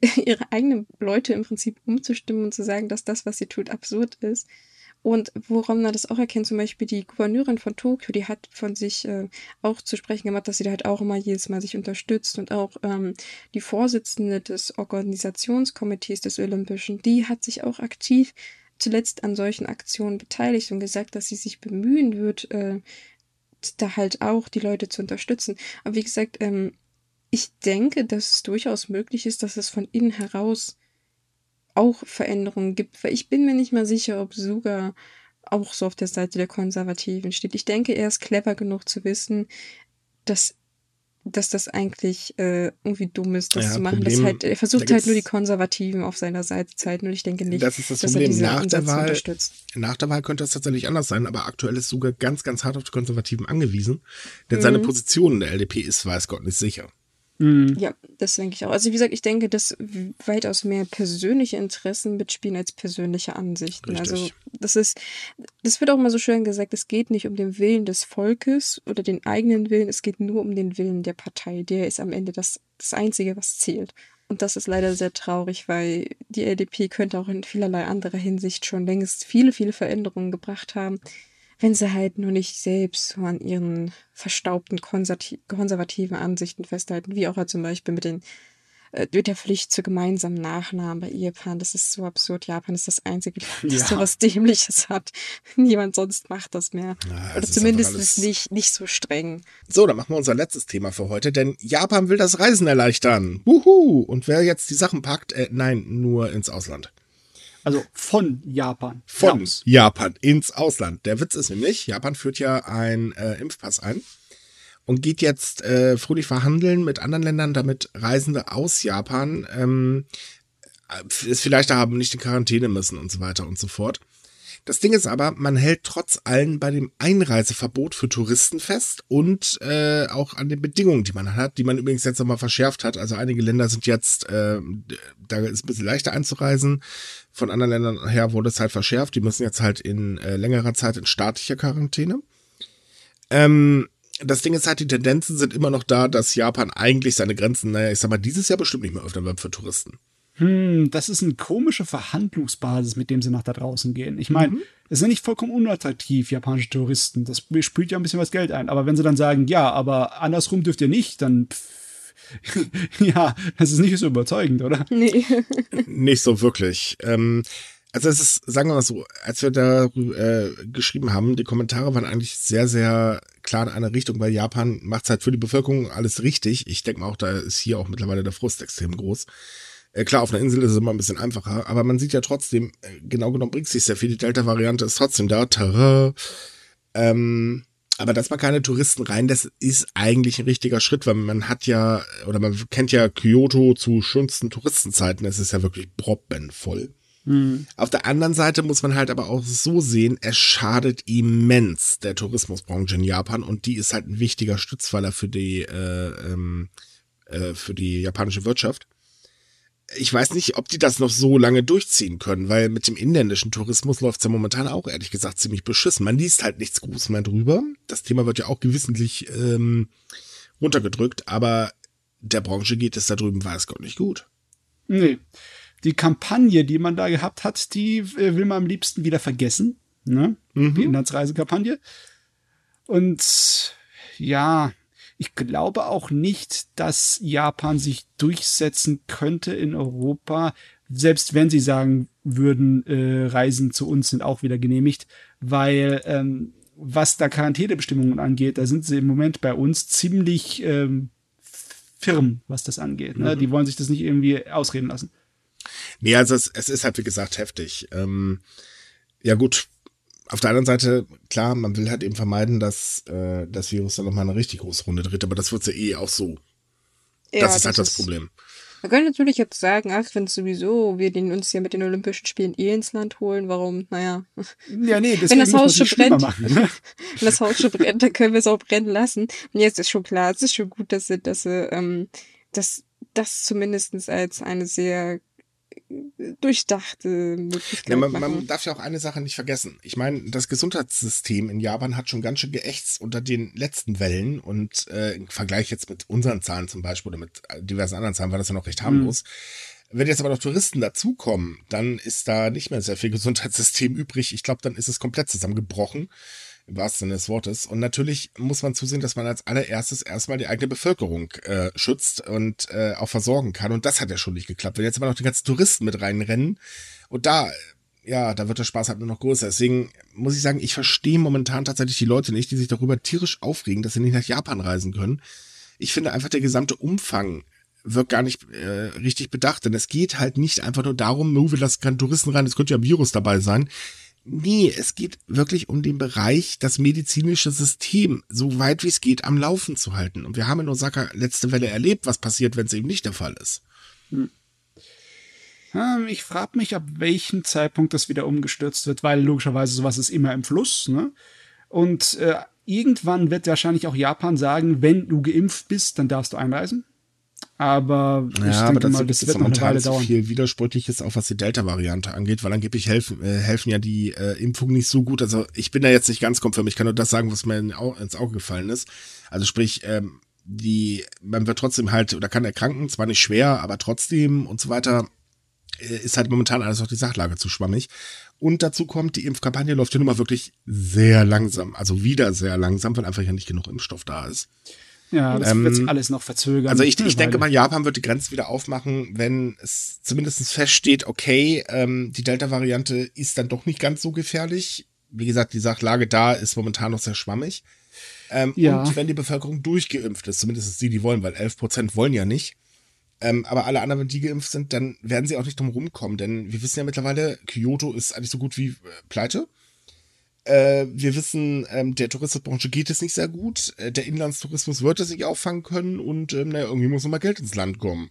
ihre eigenen Leute im Prinzip umzustimmen und zu sagen, dass das, was sie tut, absurd ist. Und woran man das auch erkennt, zum Beispiel die Gouverneurin von Tokio, die hat von sich äh, auch zu sprechen gemacht, dass sie da halt auch immer jedes Mal sich unterstützt und auch ähm, die Vorsitzende des Organisationskomitees des Olympischen, die hat sich auch aktiv zuletzt an solchen Aktionen beteiligt und gesagt, dass sie sich bemühen wird, äh, da halt auch die Leute zu unterstützen. Aber wie gesagt, ähm, ich denke, dass es durchaus möglich ist, dass es von innen heraus auch Veränderungen gibt, weil ich bin mir nicht mal sicher, ob Suga auch so auf der Seite der Konservativen steht. Ich denke, er ist clever genug zu wissen, dass dass das eigentlich äh, irgendwie dumm ist, das ja, zu machen. Problem, das halt, er versucht halt nur die Konservativen auf seiner Seite zu halten und ich denke nicht, das ist das dass Problem. er diese nach der Wahl, unterstützt. Nach der Wahl könnte das tatsächlich anders sein, aber aktuell ist sogar ganz, ganz hart auf die Konservativen angewiesen, denn mhm. seine Position in der LDP ist, weiß Gott, nicht sicher. Mhm. Ja, das denke ich auch. Also wie gesagt, ich denke, dass weitaus mehr persönliche Interessen mitspielen als persönliche Ansichten. Also, Richtig. Also das ist, das wird auch immer so schön gesagt, es geht nicht um den Willen des Volkes oder den eigenen Willen, es geht nur um den Willen der Partei. Der ist am Ende das, das Einzige, was zählt. Und das ist leider sehr traurig, weil die LDP könnte auch in vielerlei anderer Hinsicht schon längst viele, viele Veränderungen gebracht haben wenn sie halt nur nicht selbst so an ihren verstaubten konservativen Ansichten festhalten, wie auch halt zum Beispiel mit den äh, mit der Pflicht zu gemeinsamen Nachnamen bei Ehepaaren. Das ist so absurd. Japan ist das einzige Land, das ja. so was Dämliches hat. Niemand sonst macht das mehr. Ja, Oder zumindest ist nicht, nicht so streng. So, dann machen wir unser letztes Thema für heute, denn Japan will das Reisen erleichtern. Wuhu! Und wer jetzt die Sachen packt, äh, nein, nur ins Ausland. Also von Japan. Von raus. Japan ins Ausland. Der Witz ist nämlich, Japan führt ja einen äh, Impfpass ein und geht jetzt äh, fröhlich verhandeln mit anderen Ländern, damit Reisende aus Japan ähm, es vielleicht haben, nicht in Quarantäne müssen und so weiter und so fort. Das Ding ist aber, man hält trotz allem bei dem Einreiseverbot für Touristen fest und äh, auch an den Bedingungen, die man hat, die man übrigens jetzt nochmal verschärft hat. Also einige Länder sind jetzt, äh, da ist ein bisschen leichter einzureisen. Von anderen Ländern her wurde es halt verschärft. Die müssen jetzt halt in äh, längerer Zeit in staatlicher Quarantäne. Ähm, das Ding ist halt, die Tendenzen sind immer noch da, dass Japan eigentlich seine Grenzen, naja, ich sag mal, dieses Jahr bestimmt nicht mehr öffnen wird für Touristen hm, das ist eine komische Verhandlungsbasis, mit dem sie nach da draußen gehen. Ich meine, mhm. es sind nicht vollkommen unattraktiv, japanische Touristen. Das spült ja ein bisschen was Geld ein. Aber wenn sie dann sagen, ja, aber andersrum dürft ihr nicht, dann pff, ja, das ist nicht so überzeugend, oder? Nee. nicht so wirklich. Ähm, also es ist, sagen wir mal so, als wir da äh, geschrieben haben, die Kommentare waren eigentlich sehr, sehr klar in eine Richtung, weil Japan macht halt für die Bevölkerung alles richtig. Ich denke mal auch, da ist hier auch mittlerweile der Frust extrem groß. Äh, klar, auf einer Insel ist es immer ein bisschen einfacher, aber man sieht ja trotzdem, äh, genau genommen bringt sich sehr viel. Die Delta-Variante ist trotzdem da. Tada. Ähm, aber dass man keine Touristen rein, das ist eigentlich ein richtiger Schritt, weil man hat ja, oder man kennt ja Kyoto zu schönsten Touristenzeiten. Es ist ja wirklich proppenvoll. Mhm. Auf der anderen Seite muss man halt aber auch so sehen, es schadet immens der Tourismusbranche in Japan und die ist halt ein wichtiger Stützpfeiler für die, äh, ähm, äh, für die japanische Wirtschaft ich weiß nicht, ob die das noch so lange durchziehen können, weil mit dem inländischen Tourismus läuft's ja momentan auch ehrlich gesagt ziemlich beschissen. Man liest halt nichts Großes mehr drüber. Das Thema wird ja auch gewissentlich ähm, runtergedrückt, aber der Branche geht es da drüben weiß Gott nicht gut. Nee. Die Kampagne, die man da gehabt hat, die äh, will man am liebsten wieder vergessen. Ne? Mhm. Die Inlandsreisekampagne. Und ja, ich glaube auch nicht, dass Japan sich durchsetzen könnte in Europa, selbst wenn sie sagen würden, äh, Reisen zu uns sind auch wieder genehmigt, weil ähm, was da Quarantänebestimmungen angeht, da sind sie im Moment bei uns ziemlich ähm, firm, was das angeht. Ne? Mhm. Die wollen sich das nicht irgendwie ausreden lassen. Nee, also es, es ist halt, wie gesagt, heftig. Ähm, ja gut, auf der anderen Seite, klar, man will halt eben vermeiden, dass äh, das Virus dann nochmal eine richtig große Runde dreht, aber das wird ja eh auch so. Ja, das ist halt das, das Problem. Man könnte natürlich jetzt sagen, ach, wenn sowieso wir den uns ja mit den Olympischen Spielen eh ins Land holen, warum, naja. Ja, nee, wenn das Haus schon brennt, machen, ne? wenn das Haus schon brennt, dann können wir es auch brennen lassen. Und jetzt ist schon klar, es ist schon gut, dass sie, dass sie, ähm, dass das zumindest als eine sehr durchdachte Möglichkeit ja, man, man, darf ja auch eine Sache nicht vergessen. Ich meine, das Gesundheitssystem in Japan hat schon ganz schön geächtzt unter den letzten Wellen und äh, im Vergleich jetzt mit unseren Zahlen zum Beispiel oder mit diversen anderen Zahlen war das ja noch recht harmlos. Mhm. Wenn jetzt aber noch Touristen dazukommen, dann ist da nicht mehr sehr viel Gesundheitssystem übrig. Ich glaube, dann ist es komplett zusammengebrochen im wahrsten Sinne des Wortes. Und natürlich muss man zusehen, dass man als allererstes erstmal die eigene Bevölkerung äh, schützt und äh, auch versorgen kann. Und das hat ja schon nicht geklappt. Wenn jetzt aber noch die ganzen Touristen mit reinrennen und da, ja, da wird der Spaß halt nur noch größer. Deswegen muss ich sagen, ich verstehe momentan tatsächlich die Leute nicht, die sich darüber tierisch aufregen, dass sie nicht nach Japan reisen können. Ich finde einfach der gesamte Umfang wird gar nicht äh, richtig bedacht, denn es geht halt nicht einfach nur darum, nur wir lassen keinen Touristen rein, es könnte ja ein Virus dabei sein. Nee, es geht wirklich um den Bereich, das medizinische System so weit wie es geht am Laufen zu halten. Und wir haben in Osaka letzte Welle erlebt, was passiert, wenn es eben nicht der Fall ist. Hm. Ich frage mich, ab welchem Zeitpunkt das wieder umgestürzt wird, weil logischerweise sowas ist immer im Fluss. Ne? Und äh, irgendwann wird wahrscheinlich auch Japan sagen, wenn du geimpft bist, dann darfst du einreisen. Aber ich ja, denke aber mal, das wird noch eine Weile dauern. viel Widersprüchliches, auch was die Delta-Variante angeht, weil angeblich helfen, äh, helfen ja die äh, Impfungen nicht so gut. Also ich bin da jetzt nicht ganz konfirm, ich kann nur das sagen, was mir in, Au- ins Auge gefallen ist. Also sprich, ähm, die, man wird trotzdem halt oder kann erkranken, zwar nicht schwer, aber trotzdem und so weiter, äh, ist halt momentan alles auf die Sachlage zu schwammig. Und dazu kommt, die Impfkampagne läuft ja nun mal wirklich sehr langsam, also wieder sehr langsam, weil einfach ja nicht genug Impfstoff da ist. Ja, das Ähm, wird sich alles noch verzögern. Also ich, ich denke mal, Japan wird die Grenzen wieder aufmachen, wenn es zumindest feststeht, okay, ähm, die Delta-Variante ist dann doch nicht ganz so gefährlich. Wie gesagt, die Sachlage da ist momentan noch sehr schwammig. Ähm, Ja. Und wenn die Bevölkerung durchgeimpft ist, zumindest die, die wollen, weil 11 Prozent wollen ja nicht. Ähm, aber alle anderen, wenn die geimpft sind, dann werden sie auch nicht drum rumkommen, denn wir wissen ja mittlerweile, Kyoto ist eigentlich so gut wie äh, pleite. Äh, wir wissen, ähm, der Tourismusbranche geht es nicht sehr gut. Äh, der Inlandstourismus wird es nicht auffangen können und ähm, naja, irgendwie muss noch mal Geld ins Land kommen.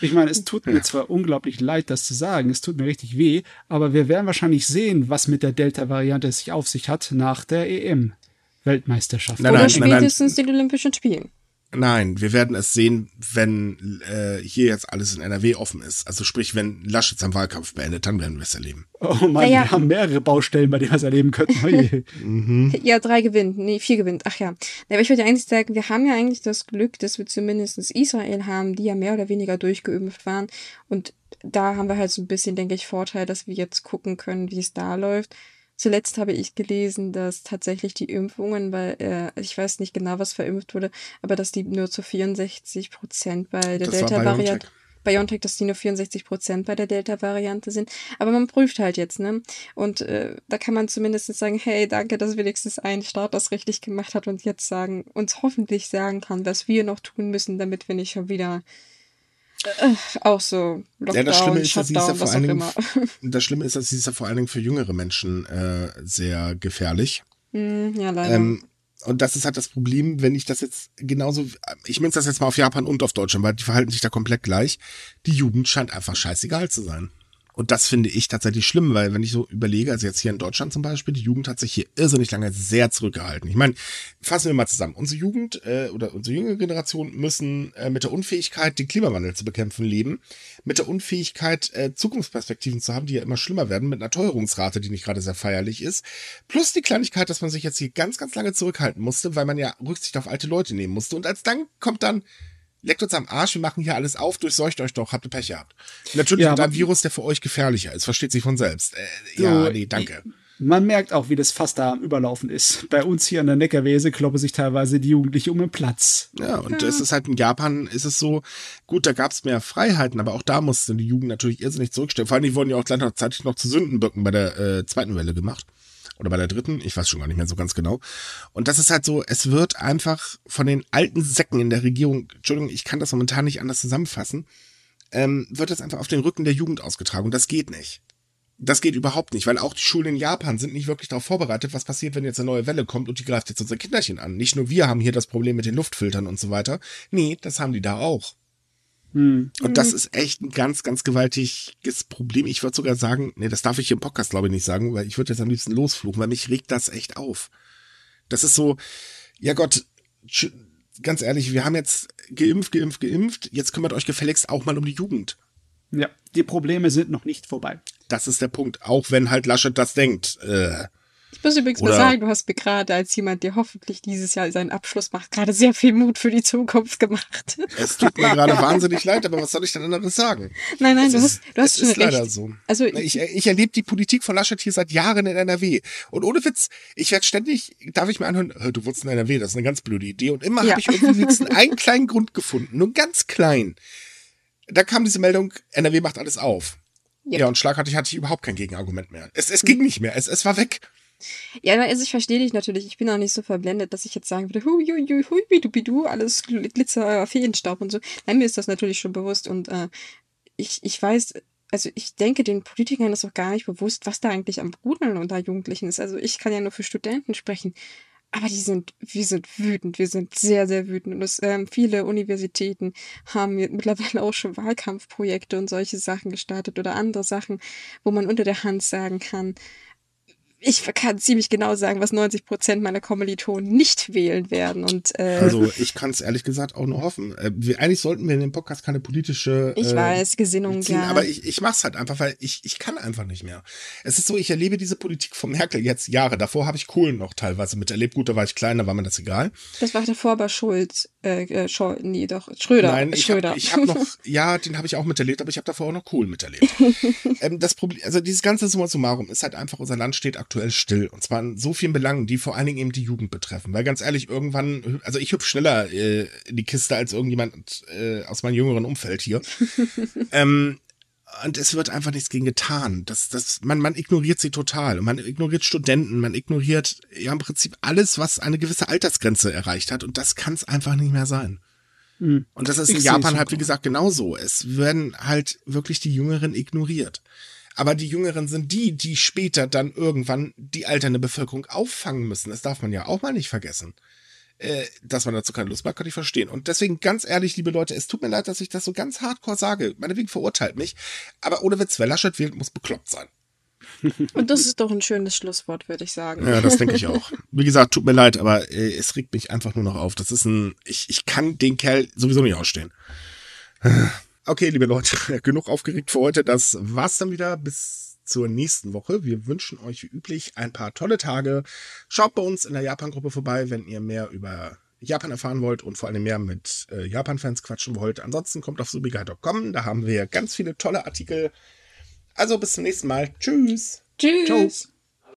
Ich meine, es tut mir zwar unglaublich leid, das zu sagen, es tut mir richtig weh, aber wir werden wahrscheinlich sehen, was mit der Delta-Variante es sich auf sich hat nach der EM-Weltmeisterschaft. Nein, Oder nein, nein, nein. spätestens den Olympischen Spielen. Nein, wir werden es sehen, wenn äh, hier jetzt alles in NRW offen ist. Also sprich, wenn Laschet seinen Wahlkampf beendet, dann werden wir es erleben. Oh Mann, Naja. wir haben mehrere Baustellen, bei denen wir es erleben könnten. Je. Ja, drei gewinnt. Nee, vier gewinnt. Ach ja. Aber ich würde eigentlich sagen, wir haben ja eigentlich das Glück, dass wir zumindest Israel haben, die ja mehr oder weniger durchgeimpft waren. Und da haben wir halt so ein bisschen, denke ich, Vorteil, dass wir jetzt gucken können, wie es da läuft. Zuletzt habe ich gelesen, dass tatsächlich die Impfungen, weil äh, ich weiß nicht genau, was verimpft wurde, aber dass die nur zu 64 Prozent bei der Delta-Variante. BioNTech. BioNTech, dass die nur 64 Prozent bei der Delta-Variante sind. Aber man prüft halt jetzt, ne? Und äh, da kann man zumindest sagen, hey, danke, dass wenigstens ein Staat das richtig gemacht hat und jetzt sagen, uns hoffentlich sagen kann, was wir noch tun müssen, damit wir nicht schon wieder äh, auch so Lockdown, Ja, das Schlimme ist, dass sie es ja Shutdown, vor allen Dingen, das Schlimme ist, dass sie es ja vor allen Dingen für jüngere Menschen äh, sehr gefährlich. Hm, ja, leider. Ähm, und das ist halt das Problem, wenn ich das jetzt genauso, ich münze das jetzt mal auf Japan und auf Deutschland, weil die verhalten sich da komplett gleich. Die Jugend scheint einfach scheißegal zu sein. Und das finde ich tatsächlich schlimm, weil wenn ich so überlege, also jetzt hier in Deutschland zum Beispiel, die Jugend hat sich hier irrsinnig lange sehr zurückgehalten. Ich meine, fassen wir mal zusammen. Unsere Jugend äh, oder unsere jüngere Generation müssen äh, mit der Unfähigkeit, den Klimawandel zu bekämpfen, leben. Mit der Unfähigkeit, äh, Zukunftsperspektiven zu haben, die ja immer schlimmer werden, mit einer Teuerungsrate, die nicht gerade sehr feierlich ist. Plus die Kleinigkeit, dass man sich jetzt hier ganz, ganz lange zurückhalten musste, weil man ja Rücksicht auf alte Leute nehmen musste. Und als dann kommt dann, leckt uns am Arsch, wir machen hier alles auf, durchseucht euch doch, habt ihr Pech gehabt. Natürlich Ja, mit einem Virus, der für euch gefährlicher ist, versteht sich von selbst. Äh, So, ja, nee, danke. Man merkt auch, wie das Fass da am Überlaufen ist. Bei uns hier an der Neckarwese kloppen sich teilweise die Jugendlichen um den Platz. Ja, und es ist halt in Japan ist es so, gut, da gab es mehr Freiheiten, aber auch da musste die Jugend natürlich irrsinnig zurückstellen. Vor allem, die wurden ja auch gleichzeitig noch zu Sündenböcken bei der äh, zweiten Welle gemacht. Oder bei der dritten, ich weiß schon gar nicht mehr so ganz genau. Und das ist halt so, es wird einfach von den alten Säcken in der Regierung, Entschuldigung, ich kann das momentan nicht anders zusammenfassen, ähm, wird das einfach auf den Rücken der Jugend ausgetragen. Und das geht nicht. Das geht überhaupt nicht, weil auch die Schulen in Japan sind nicht wirklich darauf vorbereitet, was passiert, wenn jetzt eine neue Welle kommt und die greift jetzt unsere Kinderchen an. Nicht nur wir haben hier das Problem mit den Luftfiltern und so weiter. Nee, das haben die da auch. Hm. Und das ist echt ein ganz, ganz gewaltiges Problem. Ich würde sogar sagen, nee, das darf ich hier im Podcast glaube ich nicht sagen, weil ich würde jetzt am liebsten losfluchen, weil mich regt das echt auf. Das ist so, ja Gott, ganz ehrlich, wir haben jetzt geimpft, geimpft, geimpft. Jetzt kümmert euch gefälligst auch mal um die Jugend. Ja, die Probleme sind noch nicht vorbei. Das ist der Punkt. Auch wenn halt Laschet das denkt. Äh, Ich muss übrigens mal Oder- sagen, du hast mir gerade als jemand, der hoffentlich dieses Jahr seinen Abschluss macht, gerade sehr viel Mut für die Zukunft gemacht. es tut mir gerade wahnsinnig leid, aber was soll ich denn anderes sagen? Nein, nein, Es du ist- hast, du hast schon ist recht. leider so. Also Ich, ich erlebe die Politik von Laschet hier seit Jahren in NRW. Und ohne Witz, ich werde ständig, darf ich mir anhören, "Hör, du wurdest in NRW, das ist eine ganz blöde Idee. Und immer Ja. habe ich irgendwie einen kleinen Grund gefunden, nur ganz klein. Da kam diese Meldung, NRW macht alles auf. Ja. Ja, und schlagartig hatte ich überhaupt kein Gegenargument mehr. Es, es ging nicht mehr, es, es war weg. Ja, also ich verstehe dich natürlich. Ich bin auch nicht so verblendet, dass ich jetzt sagen würde, hui, hui, hui, hui, bidu, bidu, alles gl- Glitzer, Feenstaub und so. Nein, mir ist das natürlich schon bewusst und äh, ich, ich weiß, also ich denke, den Politikern ist auch gar nicht bewusst, was da eigentlich am Rudeln unter Jugendlichen ist. Also ich kann ja nur für Studenten sprechen. Aber die sind, wir sind wütend, wir sind sehr, sehr wütend. Und es, ähm, viele Universitäten haben mittlerweile auch schon Wahlkampfprojekte und solche Sachen gestartet oder andere Sachen, wo man unter der Hand sagen kann, ich kann ziemlich genau sagen, was 90 Prozent meiner Kommilitonen nicht wählen werden. Und, äh, also ich kann es ehrlich gesagt auch nur hoffen. Äh, wir, eigentlich sollten wir in dem Podcast keine politische Ich äh, weiß, Gesinnung, ziehen, ja. aber ich, ich mache es halt einfach, weil ich, ich kann einfach nicht mehr. Es ist so, ich erlebe diese Politik von Merkel jetzt Jahre. Davor habe ich Kohlen noch teilweise miterlebt. Gut, da war ich klein, da war mir das egal. Das war davor bei Schulz, äh, äh, Schol nee, doch, Schröder. Nein, ich Schröder. habe ich hab noch, ja, den habe ich auch miterlebt, aber ich habe davor auch noch Kohlen miterlebt. ähm, das Problem, also dieses ganze Summa summarum ist halt einfach, unser Land steht aktuell still. Und zwar in so vielen Belangen, die vor allen Dingen eben die Jugend betreffen. Weil ganz ehrlich, irgendwann, also ich hüpfe schneller äh, in die Kiste als irgendjemand äh, aus meinem jüngeren Umfeld hier. ähm, und es wird einfach nichts gegen getan. Das, das, man, man ignoriert sie total. Man ignoriert Studenten, man ignoriert ja im Prinzip alles, was eine gewisse Altersgrenze erreicht hat. Und das kann es einfach nicht mehr sein. Hm. Und das ist in Japan halt, wie gesagt, genauso. Es werden halt wirklich die Jüngeren ignoriert. Aber die Jüngeren sind die, die später dann irgendwann die alternde Bevölkerung auffangen müssen. Das darf man ja auch mal nicht vergessen. Äh, dass man dazu keine Lust mehr hat, kann ich verstehen. Und deswegen ganz ehrlich, liebe Leute, es tut mir leid, dass ich das so ganz hardcore sage. Meinetwegen verurteilt mich. Aber ohne Witz, wer Laschet wählt, muss bekloppt sein. Und das ist doch ein schönes Schlusswort, würde ich sagen. Ja, das denke ich auch. Wie gesagt, tut mir leid, aber äh, es regt mich einfach nur noch auf. Das ist ein, ich, ich kann den Kerl sowieso nicht ausstehen. Okay, liebe Leute, genug aufgeregt für heute. Das war's dann wieder. Bis zur nächsten Woche. Wir wünschen euch wie üblich ein paar tolle Tage. Schaut bei uns in der Japan-Gruppe vorbei, wenn ihr mehr über Japan erfahren wollt und vor allem mehr mit äh, Japan-Fans quatschen wollt. Ansonsten kommt auf subigai.com. Da haben wir ganz viele tolle Artikel. Also bis zum nächsten Mal. Tschüss. Tschüss. Ciao.